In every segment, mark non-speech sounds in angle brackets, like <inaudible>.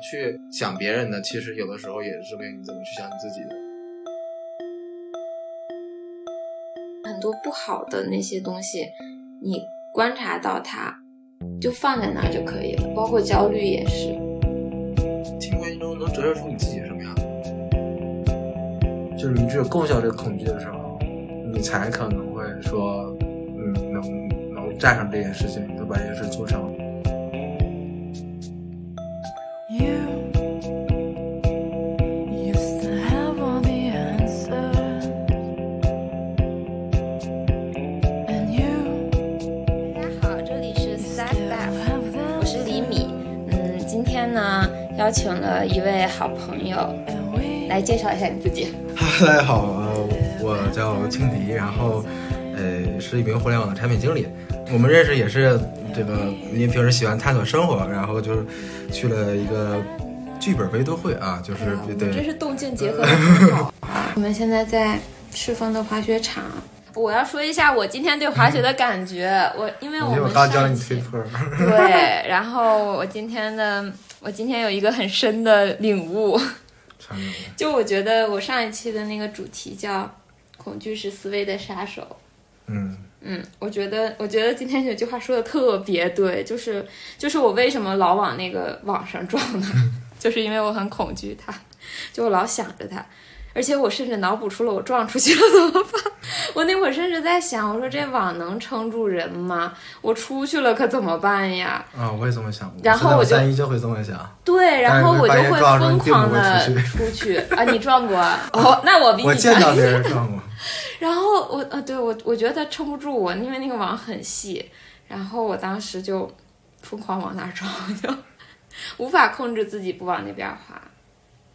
去想别人的，其实有的时候也是为你怎么去想你自己的。很多不好的那些东西，你观察到它，就放在那儿就可以了。包括焦虑也是。听过中能折射出你自己什么样的，就是你只有共享这个恐惧的时候，你才可能会说，嗯，能能战胜这件事情，能把这件事做成。邀请了一位好朋友来介绍一下你自己。大家好，呃，我叫青迪，然后呃是一名互联网的产品经理。我们认识也是这个，因为平时喜欢探索生活，然后就是去了一个剧本微读会啊，就是对真是动静结合的很好。<laughs> 我们现在在赤峰的滑雪场。我要说一下我今天对滑雪的感觉，我因为我因为我们刚教了你推坡，<laughs> 对，然后我今天的我今天有一个很深的领悟，就我觉得我上一期的那个主题叫“恐惧是思维的杀手”，嗯，嗯，我觉得，我觉得今天有句话说的特别对，就是就是我为什么老往那个网上撞呢？<laughs> 就是因为我很恐惧它，就我老想着它，<laughs> 而且我甚至脑补出了我撞出去了怎么办？我那会儿甚至在想，我说这网能撑住人吗？我出去了可怎么办呀？啊，我也这么想过。然后我就三一就会这么想，对，然后我就会疯狂的出去啊！你撞过啊？<laughs> 哦，那我比你我见到强别人撞过。<laughs> 然后我呃，对我我觉得它撑不住我，因为那个网很细，然后我当时就疯狂往那儿撞，就无法控制自己不往那边滑。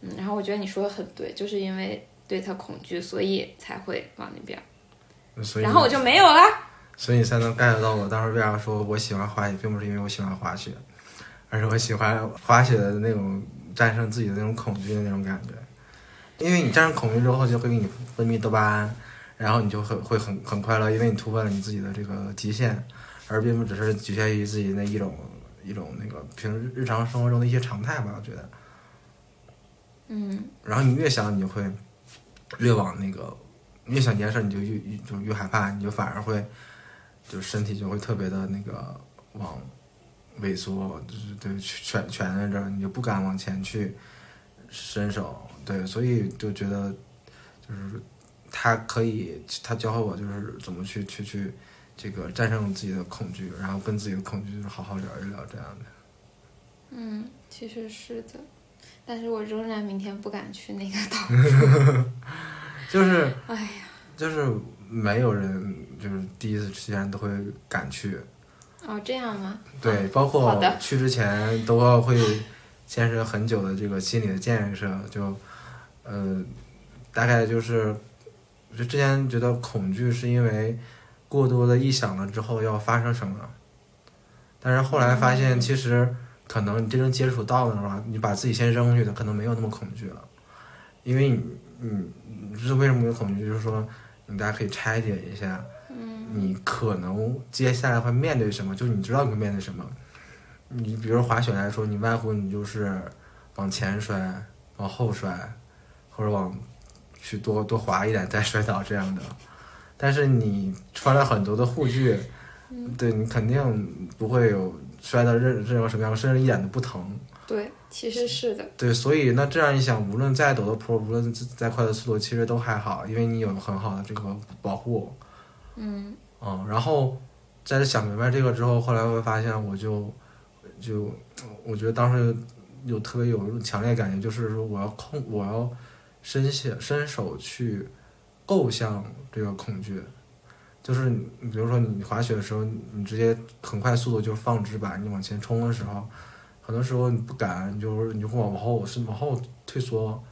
嗯，然后我觉得你说的很对，就是因为对他恐惧，所以才会往那边，所以然后我就没有了。所以你才能 get 到我当时为啥说我喜欢滑雪，并不是因为我喜欢滑雪，而是我喜欢滑雪的那种战胜自己的那种恐惧的那种感觉。因为你战胜恐惧之后，就会给你分泌多巴胺，然后你就很会很很快乐，因为你突破了你自己的这个极限，而并不只是局限于自己那一种一种那个平时日常生活中的一些常态吧。我觉得，嗯，然后你越想，你就会越往那个越想这件事，你就越越就越害怕，你就反而会就身体就会特别的那个往萎缩，就是对蜷蜷在这儿，你就不敢往前去伸手。对，所以就觉得就是他可以，他教会我就是怎么去去去这个战胜自己的恐惧，然后跟自己的恐惧就是好好聊一聊这样的。嗯，其实是的，但是我仍然明天不敢去那个岛。<laughs> 就是哎呀，就是没有人就是第一次去然都会敢去，哦，这样吗？对，包括去之前都要会建设很久的这个心理的建设，就呃大概就是就之前觉得恐惧是因为过多的臆想了之后要发生什么，但是后来发现嗯其实可能你真正接触到的话，你把自己先扔出去的可能没有那么恐惧了，因为你你你知道为什么有恐惧，就是说你大家可以拆解一下。嗯你可能接下来会面对什么，就是你知道你会面对什么。你比如滑雪来说，你外乎你就是往前摔、往后摔，或者往去多多滑一点再摔倒这样的。但是你穿了很多的护具，对你肯定不会有摔的任任何什么样，甚至一点都不疼。对，其实是的。对，所以那这样一想，无论再陡的坡，无论再快的速度，其实都还好，因为你有很好的这个保护。嗯嗯，然后在想明白这个之后，后来会发现，我就就我觉得当时有特别有强烈感觉，就是说我要控，我要伸下伸手去构向这个恐惧。就是你比如说你滑雪的时候，你直接很快速度就放直板，你往前冲的时候，很多时候你不敢，你就是你就会往后是往后退缩。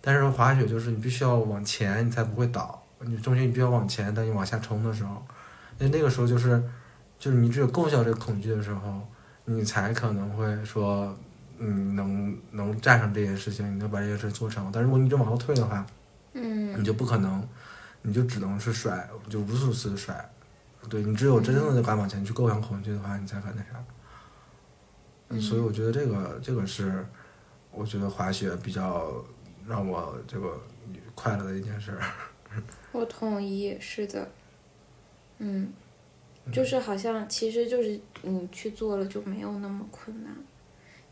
但是滑雪就是你必须要往前，你才不会倒。你重心你必须要往前，但你往下冲的时候，那那个时候就是，就是你只有够向这个恐惧的时候，你才可能会说，嗯，能能战胜这件事情，你能把这件事做成。但如果你一直往后退的话，嗯你就不可能，你就只能是甩，就无数次地甩。对你只有真正的敢往前去够向恐惧的话，你才敢那啥。嗯，所以我觉得这个这个是，我觉得滑雪比较让我这个快乐的一件事儿。<laughs> 我同意，是的，嗯，就是好像其实就是你去做了就没有那么困难，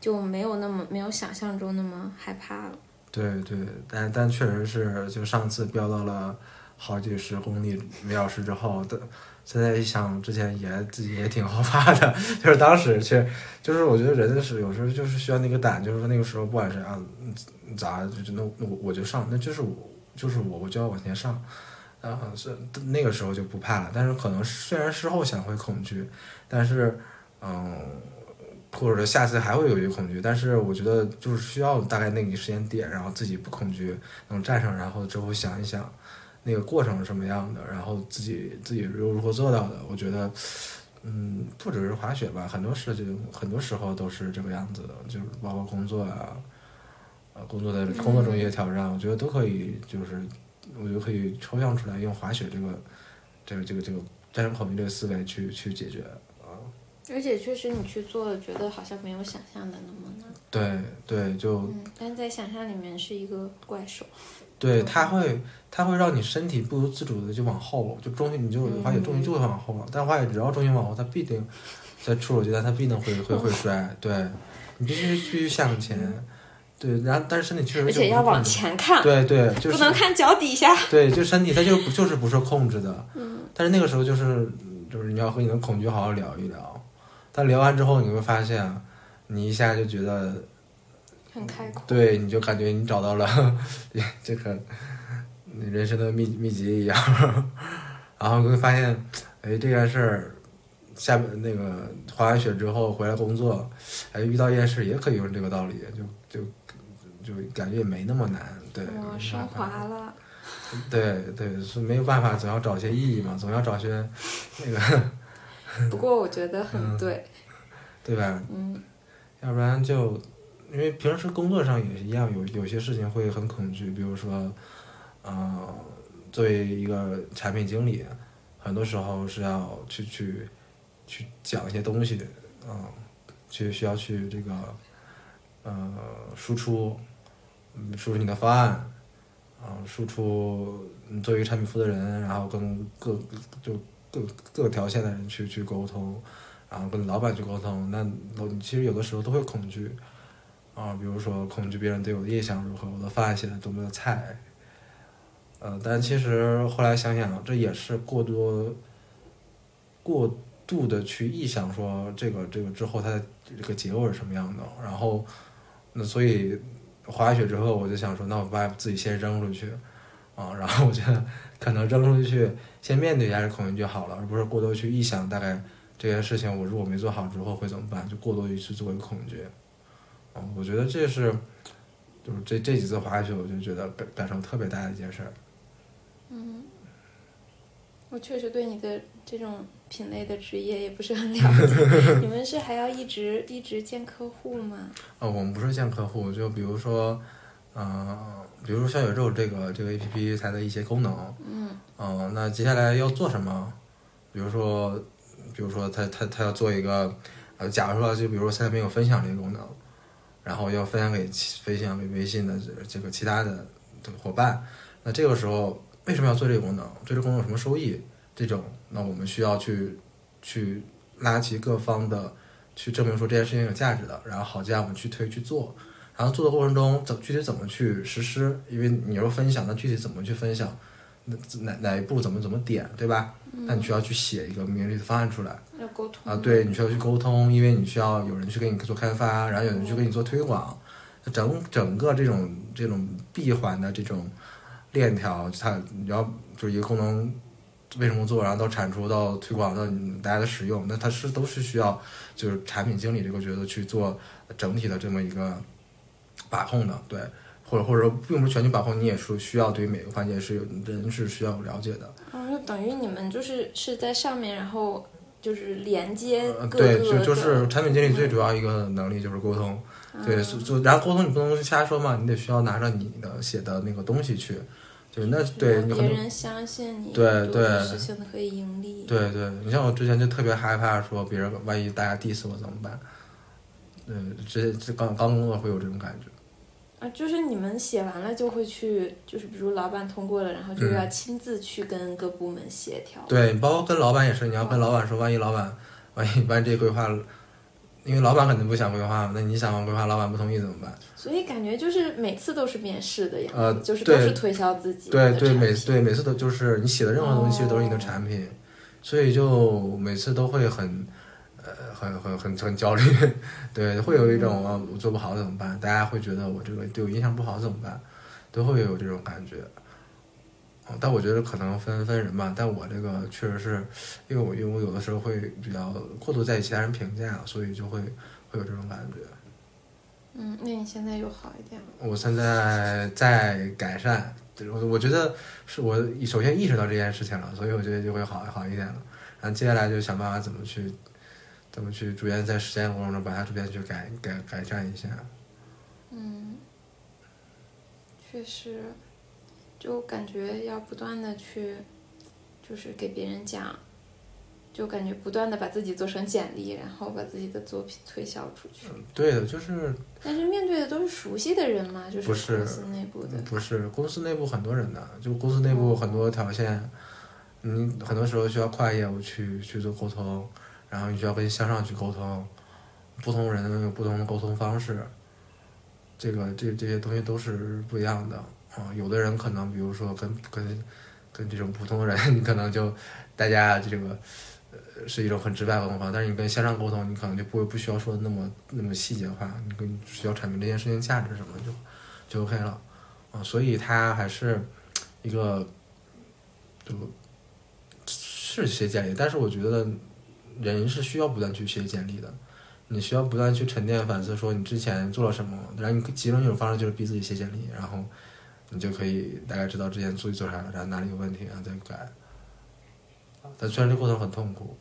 就没有那么没有想象中那么害怕了。对对，但但确实是，就上次飙到了好几十公里每小时之后的，现在一想，之前也自己也挺后怕的，<laughs> 就是当时去，就是我觉得人是有时候就是需要那个胆，就是说那个时候不管是啊咋就就那我我就上，那就是我就是我我就要往前上，啊是那个时候就不怕了，但是可能虽然事后想会恐惧，但是嗯。或者说下次还会有一个恐惧，但是我觉得就是需要大概那个时间点，然后自己不恐惧，能站上，然后之后想一想那个过程是什么样的，然后自己自己又如何做到的。我觉得，嗯，不只是滑雪吧，很多事情很多时候都是这个样子的，就是包括工作啊，呃，工作的工作中一些挑战，我觉得都可以，就是我觉得可以抽象出来，用滑雪这个这个这个这个战胜恐惧这个思维去去解决。而且确实你去做了，觉得好像没有想象的那么难。对对，就嗯，但在想象里面是一个怪兽。对，它会它会让你身体不由自主的就往后，就重心你就滑雪重心就会往后了。但滑雪只要重心往后，它必定在出手阶段它必定会会会摔。对，你必须必须向前。对，然后但是身体确实而就且要往前看，对对，就是不能看脚底下。对，就身体它就不就是不受控制的。嗯。但是那个时候就是就是你要和你的恐惧好好聊一聊，但聊完之后你会发现，你一下就觉得很开阔。对，你就感觉你找到了这个你人生的秘秘籍一样，<laughs> 然后你会发现，哎，这件事儿下面那个滑完雪之后回来工作，哎，遇到一件事也可以用这个道理，就就就感觉也没那么难，对，我升华了。对对，是没有办法，总要找些意义嘛，总要找些那个，不过我觉得很对，对吧？嗯，要不然就，因为平时工作上也是一样，有有些事情会很恐惧，比如说，呃，作为一个产品经理，很多时候是要去去去讲一些东西，嗯、去需要去这个，呃，输出，输出你的方案，啊、输出你作为产品负责人，然后跟各就各各条线的人去去沟通，然后跟老板去沟通，那我其实有的时候都会恐惧，啊，比如说恐惧别人对我的印象如何，我的方案写的多么的菜，呃，但其实后来想想，这也是过多过度的去臆想说这个这个之后它的这个结果是什么样的，然后那所以滑雪之后，我就想说，那我把自己先扔出去，啊，然后我觉得可能扔出去，先面对一下这恐惧就好了，而不是过多去臆想大概这件事情我如果没做好之后会怎么办，就过多于去做一个恐惧，啊，我觉得这是就是这这几次滑雪，我就觉得感感受特别大的一件事儿。嗯我确实对你的这种品类的职业也不是很了解。<laughs> 你们是还要一直一直见客户吗？哦，我们不是见客户，就比如说，呃，比如说小宇宙这个这个 A P P 它的一些功能，嗯嗯、那接下来要做什么？比如说，比如说他他他要做一个，呃，假如说就比如说现在没有分享这个功能，然后要分享给分享给微信的这个其他的这个伙伴，那这个时候为什么要做这个功能？对这个功能有什么收益？这种，那我们需要去去拉齐各方的去证明说这件事情有价值的，然后好这样我们去推去做，然后做的过程中怎具体怎么去实施？因为你要分享，那具体怎么去分享？那哪哪一步怎么怎么点，对吧？那你需要去写一个明确的方案出来要沟通啊，对，你需要去沟通，因为你需要有人去给你做开发，然后有人去给你做推广，整整个这种这种闭环的这种链条，它你要就是一个功能为什么做，然后到产出到推广到你大家的使用，那它是都是需要就是产品经理这个角色去做整体的这么一个把控的，对。或者或者说并不是全局把控，你也是需要对于每个环节是有人是需要了解的。哦，就等于你们就是是在上面，然后就是连接呃，对，各个的就就是产品经理最主要一个能力就是沟通，对，就就然后沟通你不能瞎说嘛，你得需要拿着你的写的那个东西去，就那对你很多别人相信你对对事情可以盈利。对对，你像我之前就特别害怕说别人万一大家 diss 我怎么办？嗯，这这刚刚工作会有这种感觉，啊，就是你们写完了就会去，就是比如老板通过了，然后就要亲自去跟各部门协调。对，包括跟老板也是，你要跟老板说，万一老板，万一万一这规划，因为老板肯定不想规划嘛，那你想完规划，老板不同意怎么办？所以感觉就是每次都是面试的样子，呃就是都是推销自己对对，每品对每次都就是你写的任何东西，其实都是你的产品，所以就每次都会很，呃，很很很很焦虑，对，会有一种啊我做不好怎么办？大家会觉得我这个对我印象不好怎么办？都会有这种感觉。哦但我觉得可能分分人吧，但我这个确实是，因为我因为我有的时候会比较过度在意其他人评价，所以就会会有这种感觉。嗯，那你现在又好一点吗？我现在在改善，我我觉得是我首先意识到这件事情了，所以我觉得就会好好一点了。然后接下来就想办法怎么去，怎么去逐渐在实践过程中把它逐渐去改改改善一下。嗯，确实，就感觉要不断的去，就是给别人讲，就感觉不断的把自己做成简历，然后把自己的作品推销出去。对的，就是但是面对的都是熟悉的人嘛，就是公司内部的。不是公司内部很多人的，就公司内部很多条线，嗯很多时候需要跨业务去去做沟通，然后你需要跟向上去沟通，不同人有不同的沟通方式，这个这这些东西都是不一样的啊、有的人可能比如说跟跟跟这种普通人，你可能就大家这个呃是一种很直白的沟通方式，但是你跟向上沟通，你可能就不会不需要说的那么那么细节化，你跟需要阐明这件事情价值什么就就 OK 了。啊，所以它还是一个就是学建议，但是我觉得人是需要不断去学建立的，你需要不断去沉淀反思，说你之前做了什么，然后你其中一种方式就是逼自己写简历，然后你就可以大概知道之前做做啥，然后哪里有问题，然后再改。但虽然这过程很痛苦，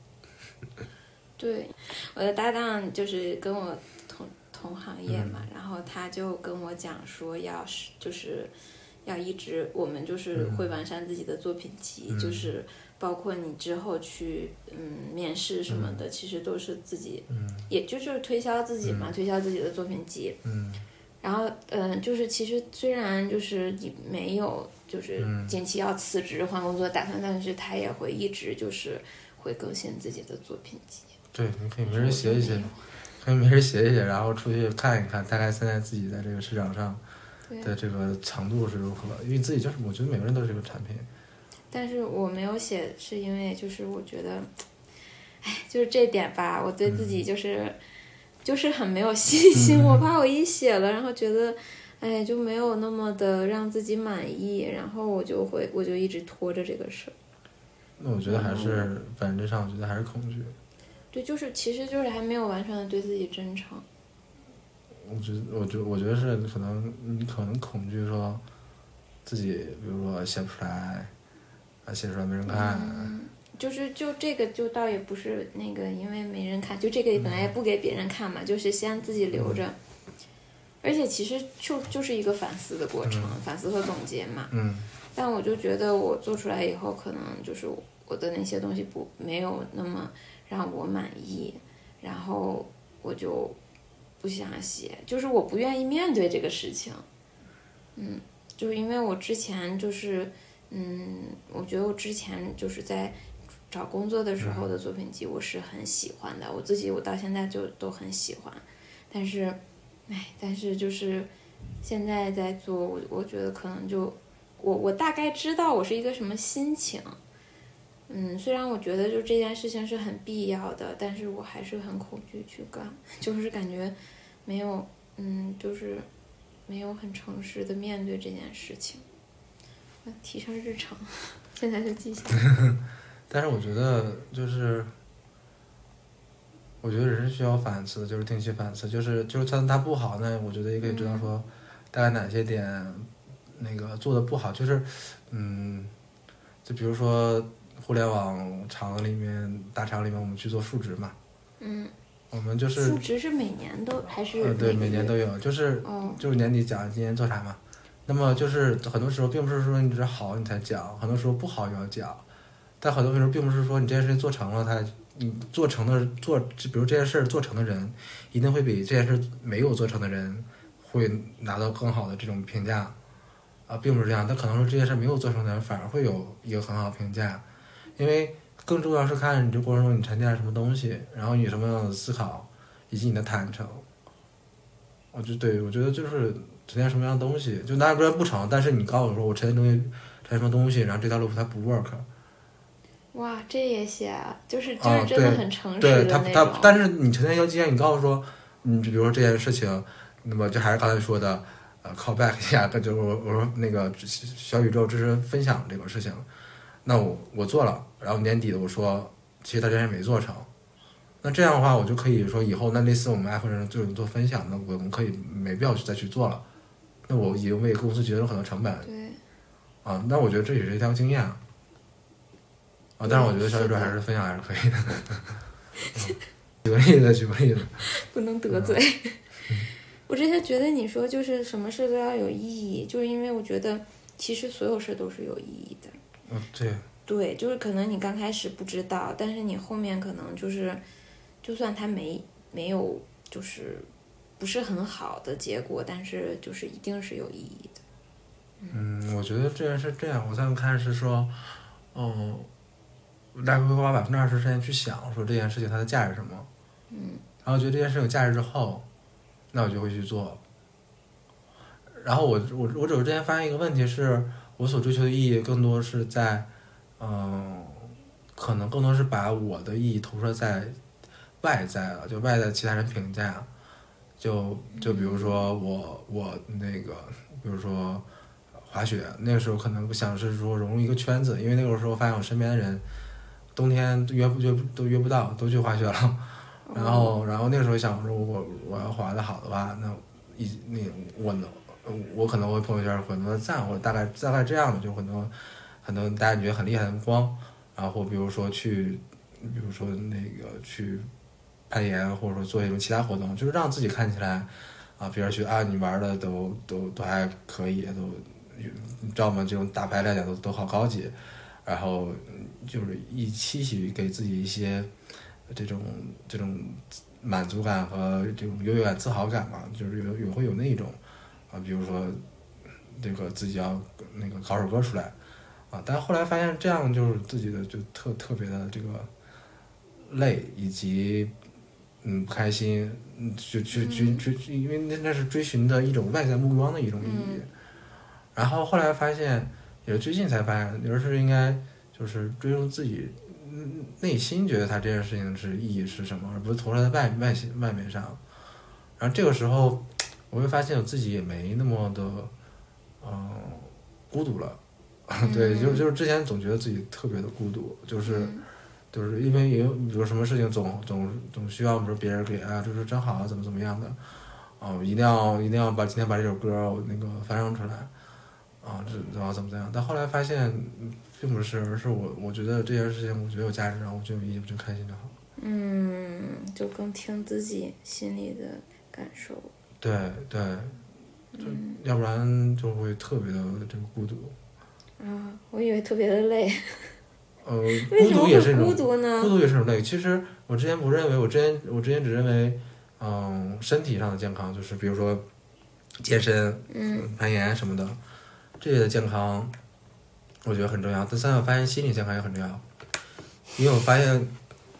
对，我的搭档就是跟我同同行业嘛，嗯然后他就跟我讲说，要是就是要一直我们就是会完善自己的作品集，嗯。就是包括你之后去嗯面试什么的，其实都是自己，嗯也就是推销自己嘛，推销自己的作品集。嗯然后嗯、就是其实虽然就是你没有就是嗯近期要辞职换工作打算，但是他也会一直就是会更新自己的作品集。对，你可以没事写一写，可以没事写一写，然后出去看一看，大概现在自己在这个市场上的这个强度是如何，因为自己就是我觉得每个人都是这个产品。但是我没有写，是因为就是我觉得，哎，就是这点吧，我对自己就是、就是很没有信心，我怕我一写了，然后觉得，哎，就没有那么的让自己满意，然后我就会我就一直拖着这个事儿。那我觉得还是本质上，我觉得还是恐惧。对，就是其实就是还没有完全的对自己真诚。我觉得，我觉得，我觉得是可能你可能恐惧说自己，比如说写不出来，啊，写出来没人看，嗯，就是就这个就倒也不是那个，因为没人看，就这个本来也不给别人看嘛，就是先自己留着。而且其实就就是一个反思的过程，反思和总结嘛。嗯但我就觉得我做出来以后，可能就是我的那些东西不没有那么让我满意，然后我就不想写，就是我不愿意面对这个事情。嗯，就是因为我之前就是，嗯，我觉得我之前就是在找工作的时候的作品集，我是很喜欢的，我自己我到现在就都很喜欢，但是，哎，但是就是现在在做，我我觉得可能就。我我大概知道我是一个什么心情，嗯，虽然我觉得就这件事情是很必要的，但是我还是很恐惧去干，<laughs> 就是感觉没有，嗯，就是没有很诚实的面对这件事情，提上日程，现在就记下来。但是我觉得就是，我觉得人是需要反思，就是定期反思，就是就是算他不好那，我觉得也可以知道说大概哪些点那个做的不好，就是嗯，就比如说互联网厂里面大厂里面我们去做数值嘛，嗯，我们就是数值是每年都还是呃对每年都有，就是哦，就是年底讲今年做啥嘛。那么就是很多时候并不是说你这好你才讲，很多时候不好也要讲，但很多时候并不是说你这件事情做成了，他你做成的做，就比如这件事儿做成的人，一定会比这件事没有做成的人会拿到更好的这种评价，啊，并不是这样，他可能说这件事没有做成的人反而会有一个很好的评价，因为更重要是看你这过程中你沉淀了什么东西，然后你什么样的思考，以及你的坦诚。我就对我觉得就是沉淀什么样的东西，就那不然不成，但是你告诉我说我沉淀东西沉淀什么东西，然后这条路它不 work，哇，这也写啊，就是就啊是真的对很诚实对他他的那种。，但是你沉淀一个经验，你告诉说，你，就比如说这件事情，那么就还是刚才说的，呃，call back <laughs> 一下，就是我我说那个小宇宙支持分享这个事情，那我我做了，然后年底的我说，其实他这件事没做成，那这样的话，我就可以说以后那类似我们爱和人这种做分享，那我们可以没必要去再去做了，那我已经为公司节省了很多成本对，啊，那我觉得这也是一条经验啊，啊，但是我觉得小宇宙还是分享还是可以的。举个例子，举个例子，<laughs> 不能得罪。我之前觉得你说就是什么事都要有意义，就是因为我觉得其实所有事都是有意义的。嗯，对，对，就是可能你刚开始不知道，但是你后面可能就是，就算他没没有就是不是很好的结果，但是就是一定是有意义的。嗯，我觉得这件事这样，我在看是说，嗯，大概会花百分之二十时间去想说这件事情它的价值是什么，嗯，然后觉得这件事有价值之后，那我就会去做。然后我我我只是之前发现一个问题是，我所追求的意义更多是在，嗯，可能更多是把我的意义投射在外在了，就外在其他人评价，就就比如说我我那个，比如说滑雪，那个时候可能想是说融入一个圈子，因为那个时候发现我身边的人冬天约不约都约不到，都去滑雪了。然后，然后那个时候想说我，我要滑的好的话，那一那我能，我可能会朋友圈有很多的赞，或者大概大概这样的，就很多很多大家觉得很厉害的光，然后比如说去，比如说那个去攀岩，或者说做一种其他活动，就是让自己看起来啊，别人觉得啊你玩的都都都还可以，都你知道吗？这种打牌来讲都都好高级，然后就是一期许给自己一些这种这种满足感和这种优越感、自豪感嘛，就是有有会有那种啊，比如说这个自己要那个搞首歌出来啊，但后来发现这样就是自己的就特特别的这个累，以及嗯不开心，嗯去去去追，因为那那是追寻的一种外在目光的一种意义。然后后来发现，也是最近才发现，有的是应该就是追求自己嗯内心觉得他这件事情是意义是什么，而不是投射在外外形外面上。然后这个时候，我会发现我自己也没那么的嗯、孤独了。<laughs> 对，就是就是之前总觉得自己特别的孤独，就是。嗯就是因为有有什么事情总总总需要，比如说别人给啊，就是真好啊，怎么怎么样的，哦，一定要一定要把今天把这首歌我那个翻唱出来，啊，这然后怎么怎么样？但后来发现嗯并不是，而是我我觉得这件事情我觉得有价值，然后我觉得有意义，我就开心就好。嗯，就更听自己心里的感受。对对，就嗯要不然就会特别的这个孤独。啊，我以为特别的累，呃，孤独也是一种孤独呢？孤独也是一种累。其实我之前不认为，我之前我之前只认为，嗯，身体上的健康就是比如说健身、嗯攀岩什么的，这些的健康，我觉得很重要。但现在我发现心理健康也很重要，因为我发现，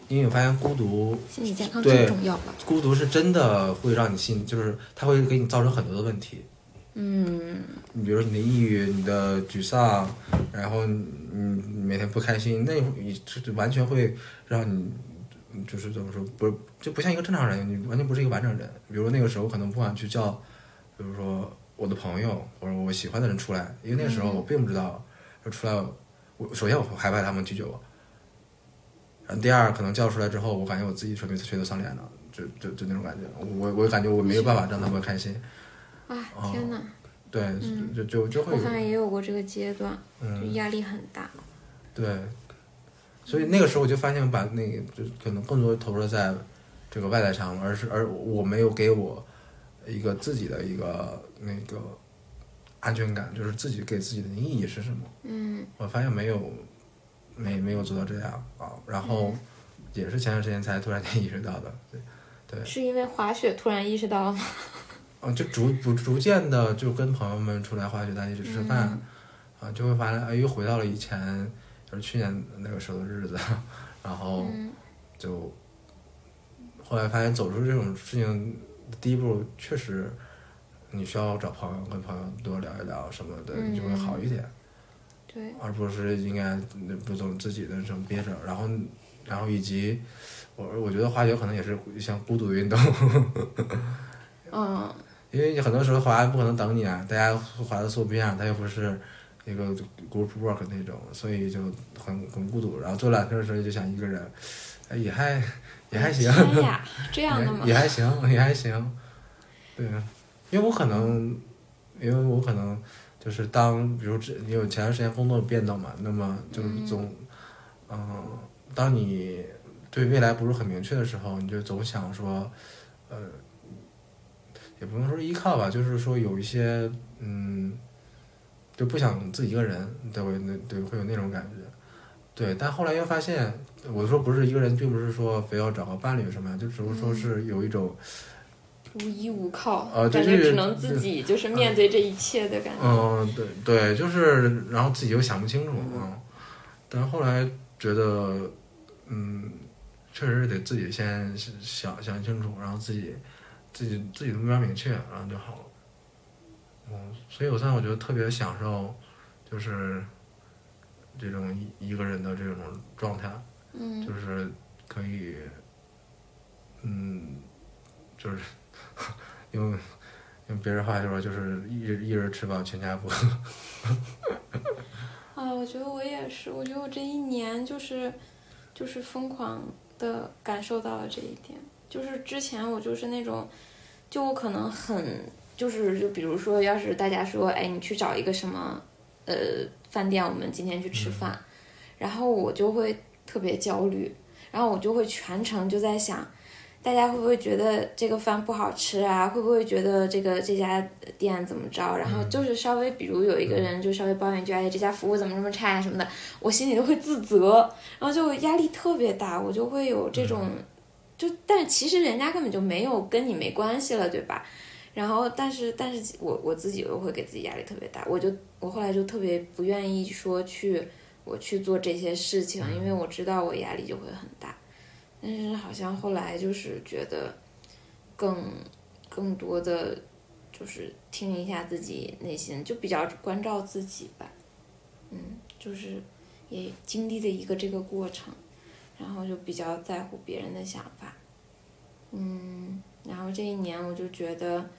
因为我发现孤独，心理健康对最重要了。孤独是真的会让你心，就是它会给你造成很多的问题。嗯。你比如说你的抑郁、你的沮丧，然后你你每天不开心，那你这完全会让你就是怎么说，不就不像一个正常人，你完全不是一个完整人。比如说那个时候可能不敢去叫，比如说我的朋友或者我喜欢的人出来，因为那个时候我并不知道，就出来我首先我害怕他们拒绝我，然后第二可能叫出来之后，我感觉我自己垂垂头丧脸的，就就就那种感觉，我我感觉我没有办法让他们开心，啊，天哪！对，就就就会我好像也有过这个阶段，就嗯。压力很大。对，所以那个时候我就发现，把那个就可能更多投入在这个外在上了，而是而我没有给我一个自己的一个那个安全感，就是自己给自己的意义是什么。嗯我发现没有没没有做到这样啊，然后也是前段时间才突然间意识到的。对，对是因为滑雪突然意识到了吗？嗯，就逐逐逐渐的就跟朋友们出来滑雪，大家一起吃饭，啊，就会发现哎，又回到了以前，就是去年那个时候的日子，<laughs> 然后嗯。就后来发现走出这种事情，第一步确实你需要找朋友，跟朋友多聊一聊什么的，就会好一点。对，而不是应该不总自己的什么憋着，然后然后以及我我觉得滑雪可能也是一项孤独运动，<laughs> 嗯因为你很多时候滑不可能等你啊，大家滑的速度不一样，它又不是一个 group work 那种，所以就很很孤独。然后坐缆车的时候就想一个人，哎也还也还行，这样的吗 <laughs> 也？也还行，也还行。对，因为我可能，因为我可能就是当，比如这你有前段时间工作变动嘛，那么就是总，嗯、当你对未来不是很明确的时候，你就总想说，呃，也不能说依靠吧，就是说有一些，嗯，就不想自己一个人，对，会那对会有那种感觉。对，但后来又发现，我说不是一个人，并不是说非要找个伴侣什么呀，就只是说是有一种，无依无靠，感觉只能自己就是面对这一切的感觉。嗯，对对，就是，然后自己又想不清楚，嗯，但后来觉得，嗯，确实是得自己先想想清楚，然后自己自己自己的目标明确，然后就好了。嗯，所以我现在我觉得特别享受，就是这种一一个人的这种状态，嗯就是可以，嗯，就是 <laughs> 用用别人话说，就是一人一人吃饱全家不饿。<laughs> 啊，我觉得我也是，我觉得我这一年就是就是疯狂的感受到了这一点。就是之前我就是那种，就我可能很就是就比如说，要是大家说，哎，你去找一个什么呃饭店，我们今天去吃饭，然后我就会特别焦虑，然后我就会全程就在想。大家会不会觉得这个饭不好吃啊？会不会觉得这个这家店怎么着？然后就是稍微，比如有一个人就稍微抱怨一句，哎，这家服务怎么这么差呀、什么的，我心里都会自责，然后就压力特别大，我就会有这种，就但其实人家根本就没有跟你没关系了，对吧？然后，但是，但是我我自己又会给自己压力特别大，我就我后来就特别不愿意说去我去做这些事情，因为我知道我压力就会很大。但是好像后来就是觉得更更多的就是听一下自己内心，就比较关照自己吧。嗯，就是也经历了一个这个过程，然后就比较在乎别人的想法。嗯，然后这一年我就觉得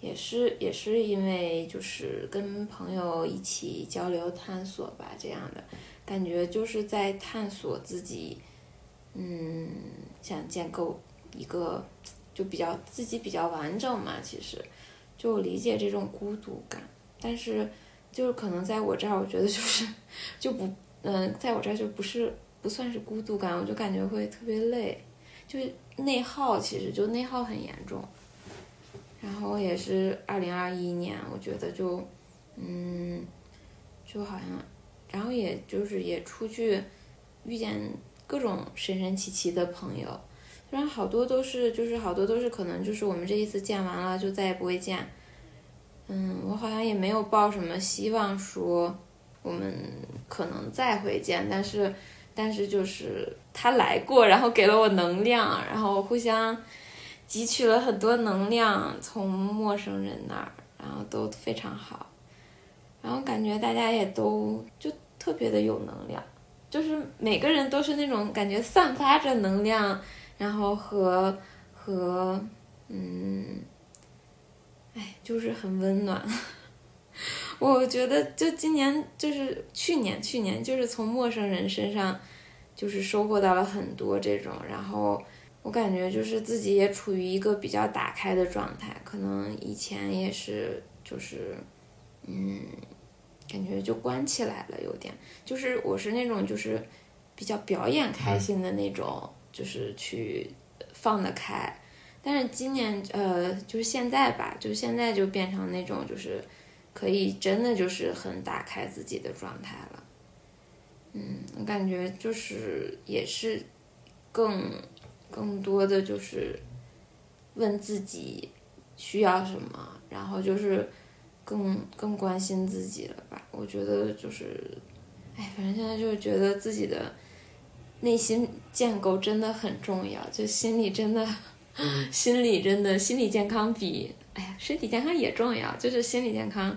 也是也是因为就是跟朋友一起交流探索吧，这样的感觉就是在探索自己。嗯，想建构一个就比较自己比较完整嘛，其实就理解这种孤独感，但是就是可能在我这儿，我觉得就是 <laughs> 就不嗯、在我这儿就不是不算是孤独感，我就感觉会特别累，就内耗，其实就内耗很严重。然后也是二零二一年，我觉得就嗯，就好像，然后也就是也出去遇见。各种神神奇奇的朋友，虽然好多都是，就是好多都是可能就是我们这一次见完了就再也不会见。嗯，我好像也没有抱什么希望说我们可能再会见，但是但是就是他来过，然后给了我能量，然后互相汲取了很多能量从陌生人那儿，然后都非常好，然后感觉大家也都就特别的有能量。就是每个人都是那种感觉散发着能量，然后和和嗯，哎，就是很温暖。我觉得就今年就是去年，去年就是从陌生人身上，就是收获到了很多这种，然后我感觉就是自己也处于一个比较打开的状态，可能以前也是就是嗯。感觉就关起来了，有点，就是我是那种就是比较表演开心的那种，就是去放得开。但是今年呃，就是现在吧，就现在就变成那种就是可以真的就是很打开自己的状态了。嗯，我感觉就是也是更更多的就是问自己，需要什么，然后就是更更关心自己了吧。我觉得就是，哎，反正现在就是觉得自己的内心建构真的很重要，就心理 <laughs> 真的，心理真的心理健康比哎呀身体健康也重要，就是心理健康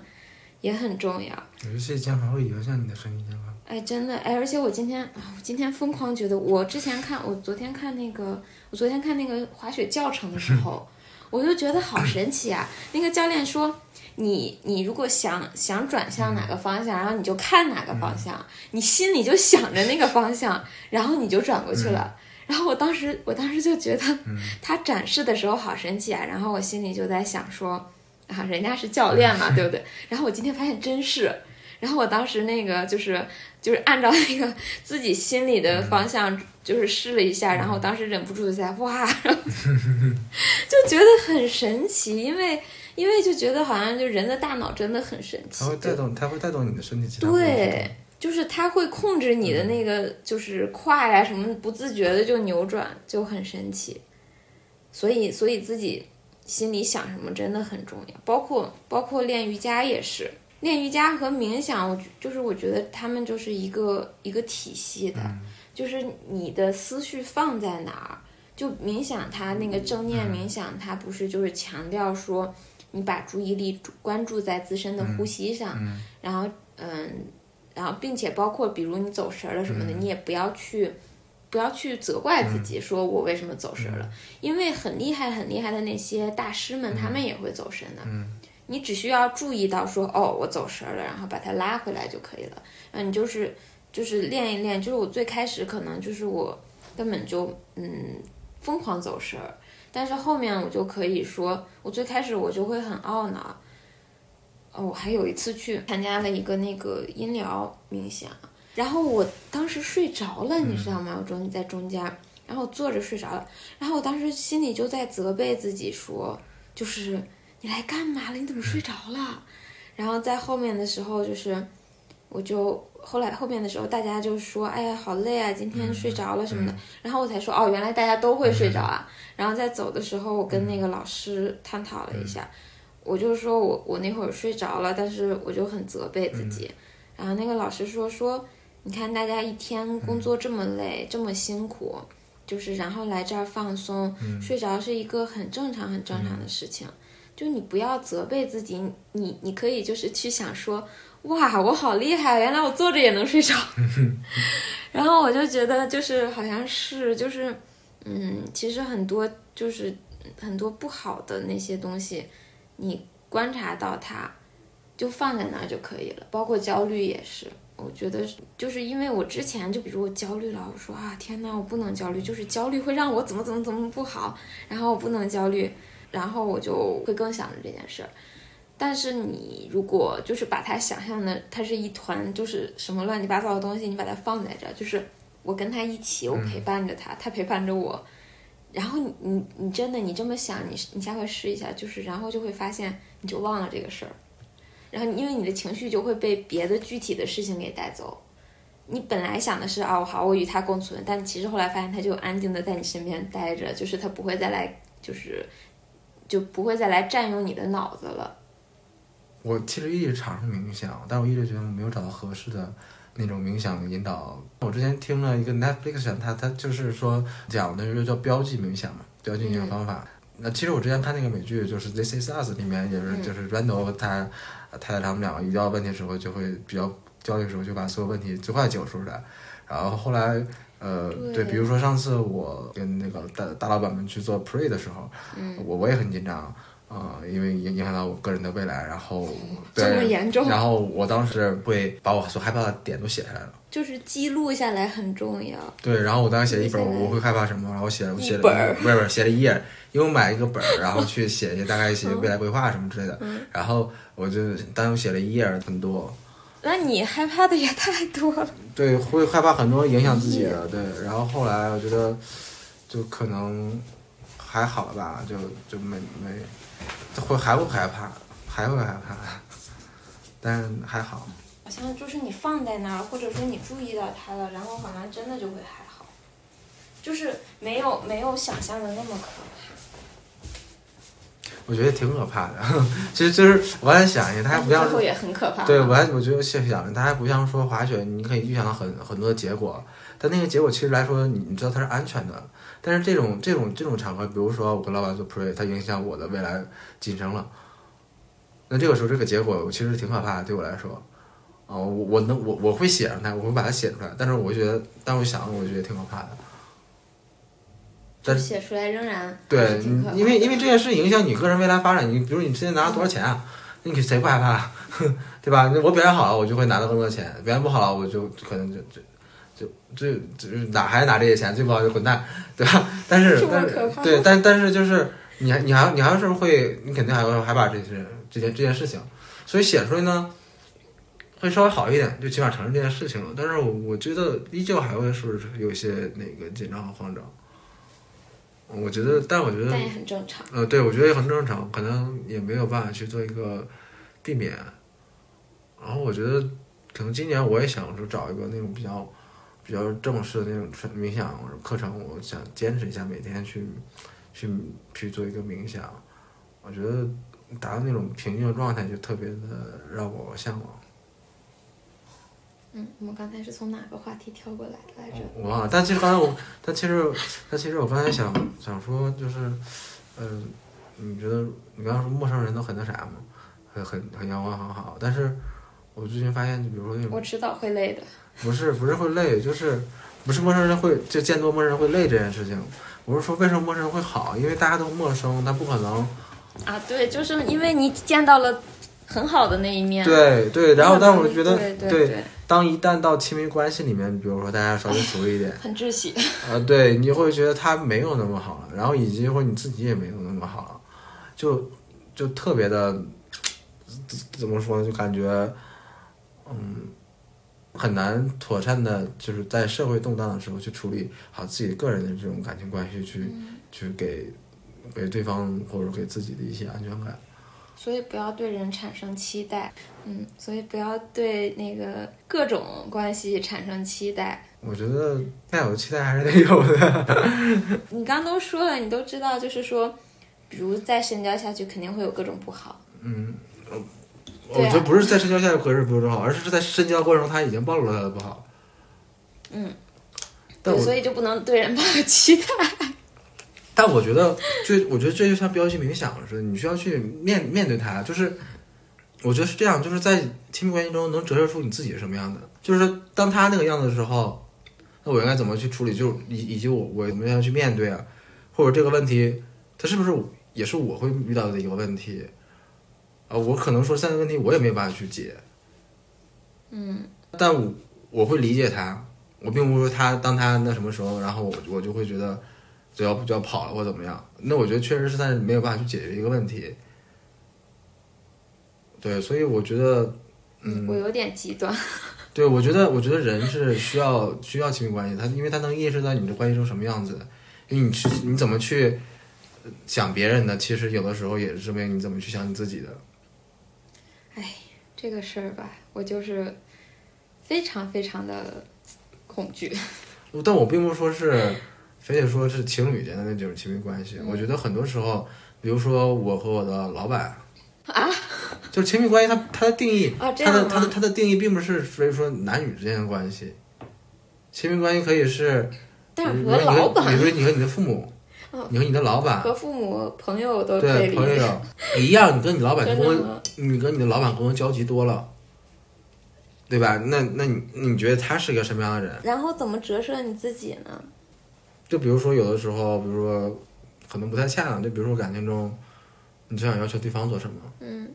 也很重要。有一些健康会影响你的身体健康。哎，真的哎，而且我今天啊，我今天疯狂觉得，我之前看，我昨天看那个，我昨天看那个滑雪教程的时候，<laughs> 我就觉得好神奇啊！那个教练说，你你如果想想转向哪个方向，然后你就看哪个方向，你心里就想着那个方向，然后你就转过去了。然后我当时，我当时就觉得他展示的时候好神奇啊！然后我心里就在想说，啊，人家是教练嘛，对不对？然后我今天发现真是。然后我当时那个就是就是按照那个自己心里的方向就是试了一下，然后当时忍不住在哇，<laughs> 就觉得很神奇，因为因为就觉得好像就人的大脑真的很神奇它，会带动，它会带动你的身体其他对，就是它会控制你的那个就是胯呀什么，不自觉的就扭转，就很神奇。所以所以自己心里想什么真的很重要，包括包括练瑜伽也是。练瑜伽和冥想，我觉就是我觉得他们就是一个一个体系的，就是你的思绪放在哪儿，就冥想它那个正念冥想，它不是就是强调说你把注意力注关注在自身的呼吸上，然后嗯，然后并且包括比如你走神儿了什么的，你也不要去不要去责怪自己，说我为什么走神儿了，因为很厉害很厉害的那些大师们，他们也会走神的。你只需要注意到说，哦，我走神儿了，然后把它拉回来就可以了。嗯，你就是就是练一练，就是我最开始可能就是我根本就嗯疯狂走神儿，但是后面我就可以说，我最开始我就会很懊恼。哦，我还有一次去参加了一个那个音疗冥想，然后我当时睡着了，你知道吗？我中在中间，然后坐着睡着了，然后我当时心里就在责备自己说，就是你来干嘛了？你怎么睡着了？然后在后面的时候，就是我就后来后面的时候，大家就说，哎呀，好累啊，今天睡着了什么的。然后我才说，哦，原来大家都会睡着啊。然后在走的时候，我跟那个老师探讨了一下，我就说我我那会儿睡着了，但是我就很责备自己。然后那个老师说说，你看大家一天工作这么累，这么辛苦，就是然后来这儿放松，睡着是一个很正常很正常的事情。就你不要责备自己，你你可以就是去想说，哇，我好厉害，原来我坐着也能睡着。<laughs> 然后我就觉得就是好像是就是，嗯，其实很多就是很多不好的那些东西，你观察到它，就放在那儿就可以了。包括焦虑也是，我觉得就是因为我之前就比如我焦虑了，我说啊天呐，我不能焦虑，就是焦虑会让我怎么怎么怎么不好，然后我不能焦虑。然后我就会更想着这件事儿。但是你如果就是把它想象的，它是一团就是什么乱七八糟的东西，你把它放在这儿，就是我跟他一起，我陪伴着他，他陪伴着我。然后你你你真的你这么想，你你下回试一下，就是然后就会发现你就忘了这个事儿，然后因为你的情绪就会被别的具体的事情给带走。你本来想的是啊，好，我与他共存，但其实后来发现他就安静的在你身边待着，就是他不会再来，就是。就不会再来占用你的脑子了。我其实一直尝试冥想，但我一直觉得没有找到合适的那种冥想引导。我之前听了一个 Netflix 上，他他就是说讲的是叫标记冥想嘛，标记冥想方法。那其实我之前看那个美剧就是《This Is Us》里面也是，就是 Randall 和他太太他们两个遇到问题的时候，就会比较焦虑的时候，就把所有问题最快解决出来。然后后来。呃，对，比如说上次我跟那个大大老板们去做 pre 的时候，嗯，我我也很紧张，啊、呃，因为影影响到我个人的未来，然后这么严重，然后我当时会把我所害怕的点都写下来了，就是记录下来很重要。对，然后我当时写一本，我会害怕什么，然后写我写了本不是不是写了一页，因为我买一个本儿，然后 <laughs> 去写一些大概一些未来规划什么之类的，嗯、然后我就单独写了一页很多。那你害怕的也太多了。对，会害怕很多影响自己的，对。然后后来我觉得，就可能还好了吧，就就没没，会还不害怕，还会害怕，但是还好。好像就是你放在那儿，或者说你注意到它了，然后好像真的就会还好，就是没有没有想象的那么可怕。我觉得挺可怕的。<laughs> 其实就是我还想一下，它还不像最后也很可怕。对，我还我就想想，它还不像说滑雪，你可以预想到很很多的结果，但那个结果其实来说，你你知道它是安全的。但是这种这种这种场合，比如说我跟老板做 pre，它影响我的未来晋升了，那这个时候这个结果其实挺可怕的，对我来说。啊、我我能我我会写上它，我会把它写出来，但是我觉得，但我想，我觉得挺可怕的。但写出来仍然对因为因为这件事影响你个人未来发展。你比如你之前拿了多少钱啊？你给谁不害怕？<laughs> 对吧？我表现好了，我就会拿到更多的钱；表现不好了，我就可能就就就就就哪还拿这些钱，最不好就滚蛋，对吧？但是但是对，但但是就是你还你还你还是会，你肯定还会害怕这些这件这件事情，所以写出来呢。会稍微好一点，就起码承认这件事情了。但是我我觉得依旧还会是有一些那个紧张和慌张。我觉得，但我觉得但也很正常。呃，对，我觉得也很正常，可能也没有办法去做一个避免。然后我觉得，可能今年我也想说找一个那种比较比较正式的那种冥想课程，我想坚持一下，每天去去去做一个冥想。我觉得达到那种平静的状态，就特别的让我向往。嗯，我们刚才是从哪个话题跳过来的来着？我忘了，但其实刚才我，但其实，但其实我刚才想想说，就是，嗯、你觉得你刚刚说陌生人都很那啥嘛，很很很阳光很好，但是我最近发现，就比如说那种我迟早会累的。不是不是会累，就是不是陌生人会就见多陌生人会累这件事情，我是说为什么陌生人会好，因为大家都陌生，他不可能啊，对，就是因为你见到了很好的那一面。对对，然后但我觉得对对对，当一旦到亲密关系里面，比如说大家稍微熟一点。很窒息。呃，对，你会觉得他没有那么好了，然后以及或你自己也没有那么好了，就就特别的怎怎么说呢？就感觉嗯很难妥善的，就是在社会动荡的时候去处理好自己个人的这种感情关系，去、去给给对方或者给自己的一些安全感。所以不要对人产生期待，嗯，所以不要对那个各种关系产生期待。我觉得该有的期待还是得有的。<laughs> 你刚都说了，你都知道，就是说，比如再深交下去，肯定会有各种不好。嗯，我觉得不是在深交下可是不是不好，而是在深交过程中他已经暴露了他的不好。嗯，但所以就不能对人抱有期待。<laughs> 但我觉得，就我觉得这就像标记冥想似的，你需要去面面对他。就是我觉得是这样，就是在亲密关系中能折射出你自己是什么样的。就是当他那个样子的时候，那我应该怎么去处理？就以以及我我怎么样去面对啊？或者这个问题，他是不是也是我会遇到的一个问题？啊，我可能说现在问题我也没有办法去解，嗯，但我我会理解他，我并不是说他当他那什么时候，然后我我就会觉得就要就要跑了或怎么样。那我觉得确实是在没有办法去解决一个问题。对，所以我觉得，嗯，我有点极端。<laughs> 对，我觉得我觉得人是需要需要亲密关系，他因为他能意识到你的关系中什么样子的，因为你去你怎么去想别人的，其实有的时候也是证明你怎么去想你自己的。这个事儿吧，我就是非常非常的恐惧。<laughs> 但我并不说是非得说是情侣间的那种亲密关系，我觉得很多时候，比如说我和我的老板 <laughs> 啊，就是亲密关系它，它的定义，它的它的它的定义并不是所以说男女之间的关系，亲密关系可以是，但和老如说你和板你和你和你的父母，<laughs> 哦你和你的老板，和父母、朋友都可以对。朋友一样，你跟你老板沟通，真的吗？你跟你的老板沟通交集多了，对吧？那那你你觉得他是一个什么样的人？然后怎么折射你自己呢？就比如说有的时候，比如说可能不太恰当，就比如说感情中，你就想要求对方做什么，嗯，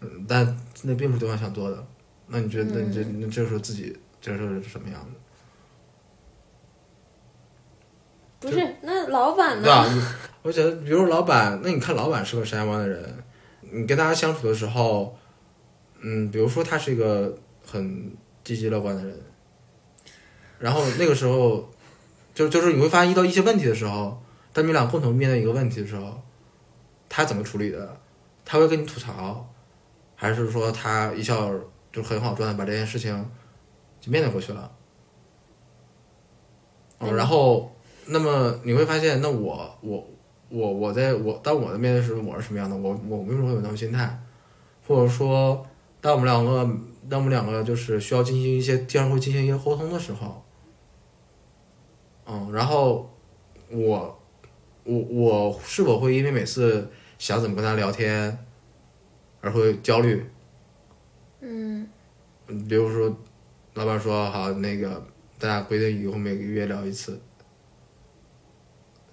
嗯，但那并不是对方想做的，那你觉得，那你这嗯那这时候自己这时候是什么样的？不是，那老板？呢？我觉得，比如说老板，那你看老板是个什么样的人？你跟大家相处的时候，嗯，比如说他是一个很积极乐观的人，然后那个时候，就就是你会发现遇到一些问题的时候，当你俩共同面对一个问题的时候，他怎么处理的？他会跟你吐槽，还是说他一笑就很好状态把这件事情就面对过去了？哦，嗯然后那么你会发现，那我我我我在我当我的面对的时候我是什么样的，我我为什么会有那种心态，或者说当我们两个当我们两个就是需要进行一些经常会进行一些沟通的时候，嗯，然后我我我是否会因为每次想怎么跟他聊天而会焦虑？嗯。嗯比如说，老板说好那个大家规定以后每个月聊一次，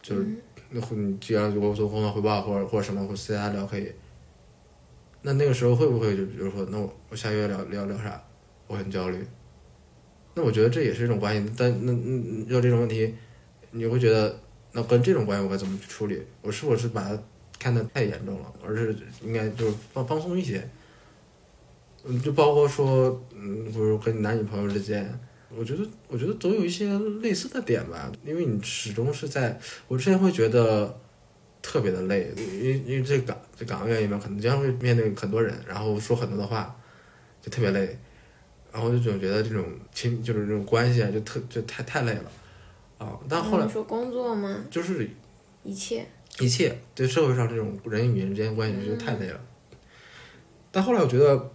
就是那会你既然我做工作汇报或者或者什么或私下聊可以，那那个时候会不会就比如说，那我我下个月聊聊聊啥？我很焦虑。那我觉得这也是一种关系，但那嗯要这种问题，你会觉得那跟这种关系我该怎么去处理？我是否是把它看得太严重了，而是应该就是放放松一些？嗯，就包括说，嗯，比如跟你男女朋友之间，我觉得，我觉得总有一些类似的点吧，因为你始终是在，我之前会觉得特别的累，因为因为这岗这岗位里面可能经常会面对很多人，然后说很多的话，就特别累，然后就总觉得这种亲就是这种关系啊，就特就太太累了，啊，但后来你说工作吗？就是一切，一切对社会上这种人与人之间关系就太累了。但后来我觉得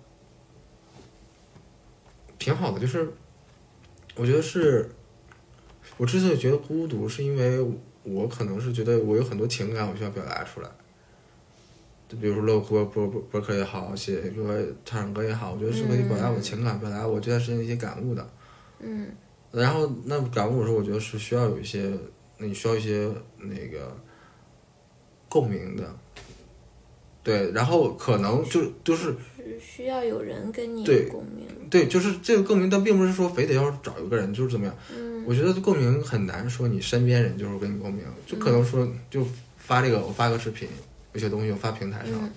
挺好的，就是我觉得是，我之所以觉得孤独，是因为我可能是觉得我有很多情感我需要表达出来。就比如说录播播播播客也好，写歌唱歌也好，我觉得是可以表达我的情感，表达我这段时间的一些感悟的。嗯然后那感悟的时候，我觉得是需要有一些，那你需要一些那个共鸣的，对，然后可能就就是是需要有人跟你对共鸣。对，就是这个共鸣，但并不是说非得要找一个人就是怎么样。嗯我觉得共鸣很难说你身边人就是跟你共鸣，就可能说就发这个我发个视频，有些东西我发平台上，嗯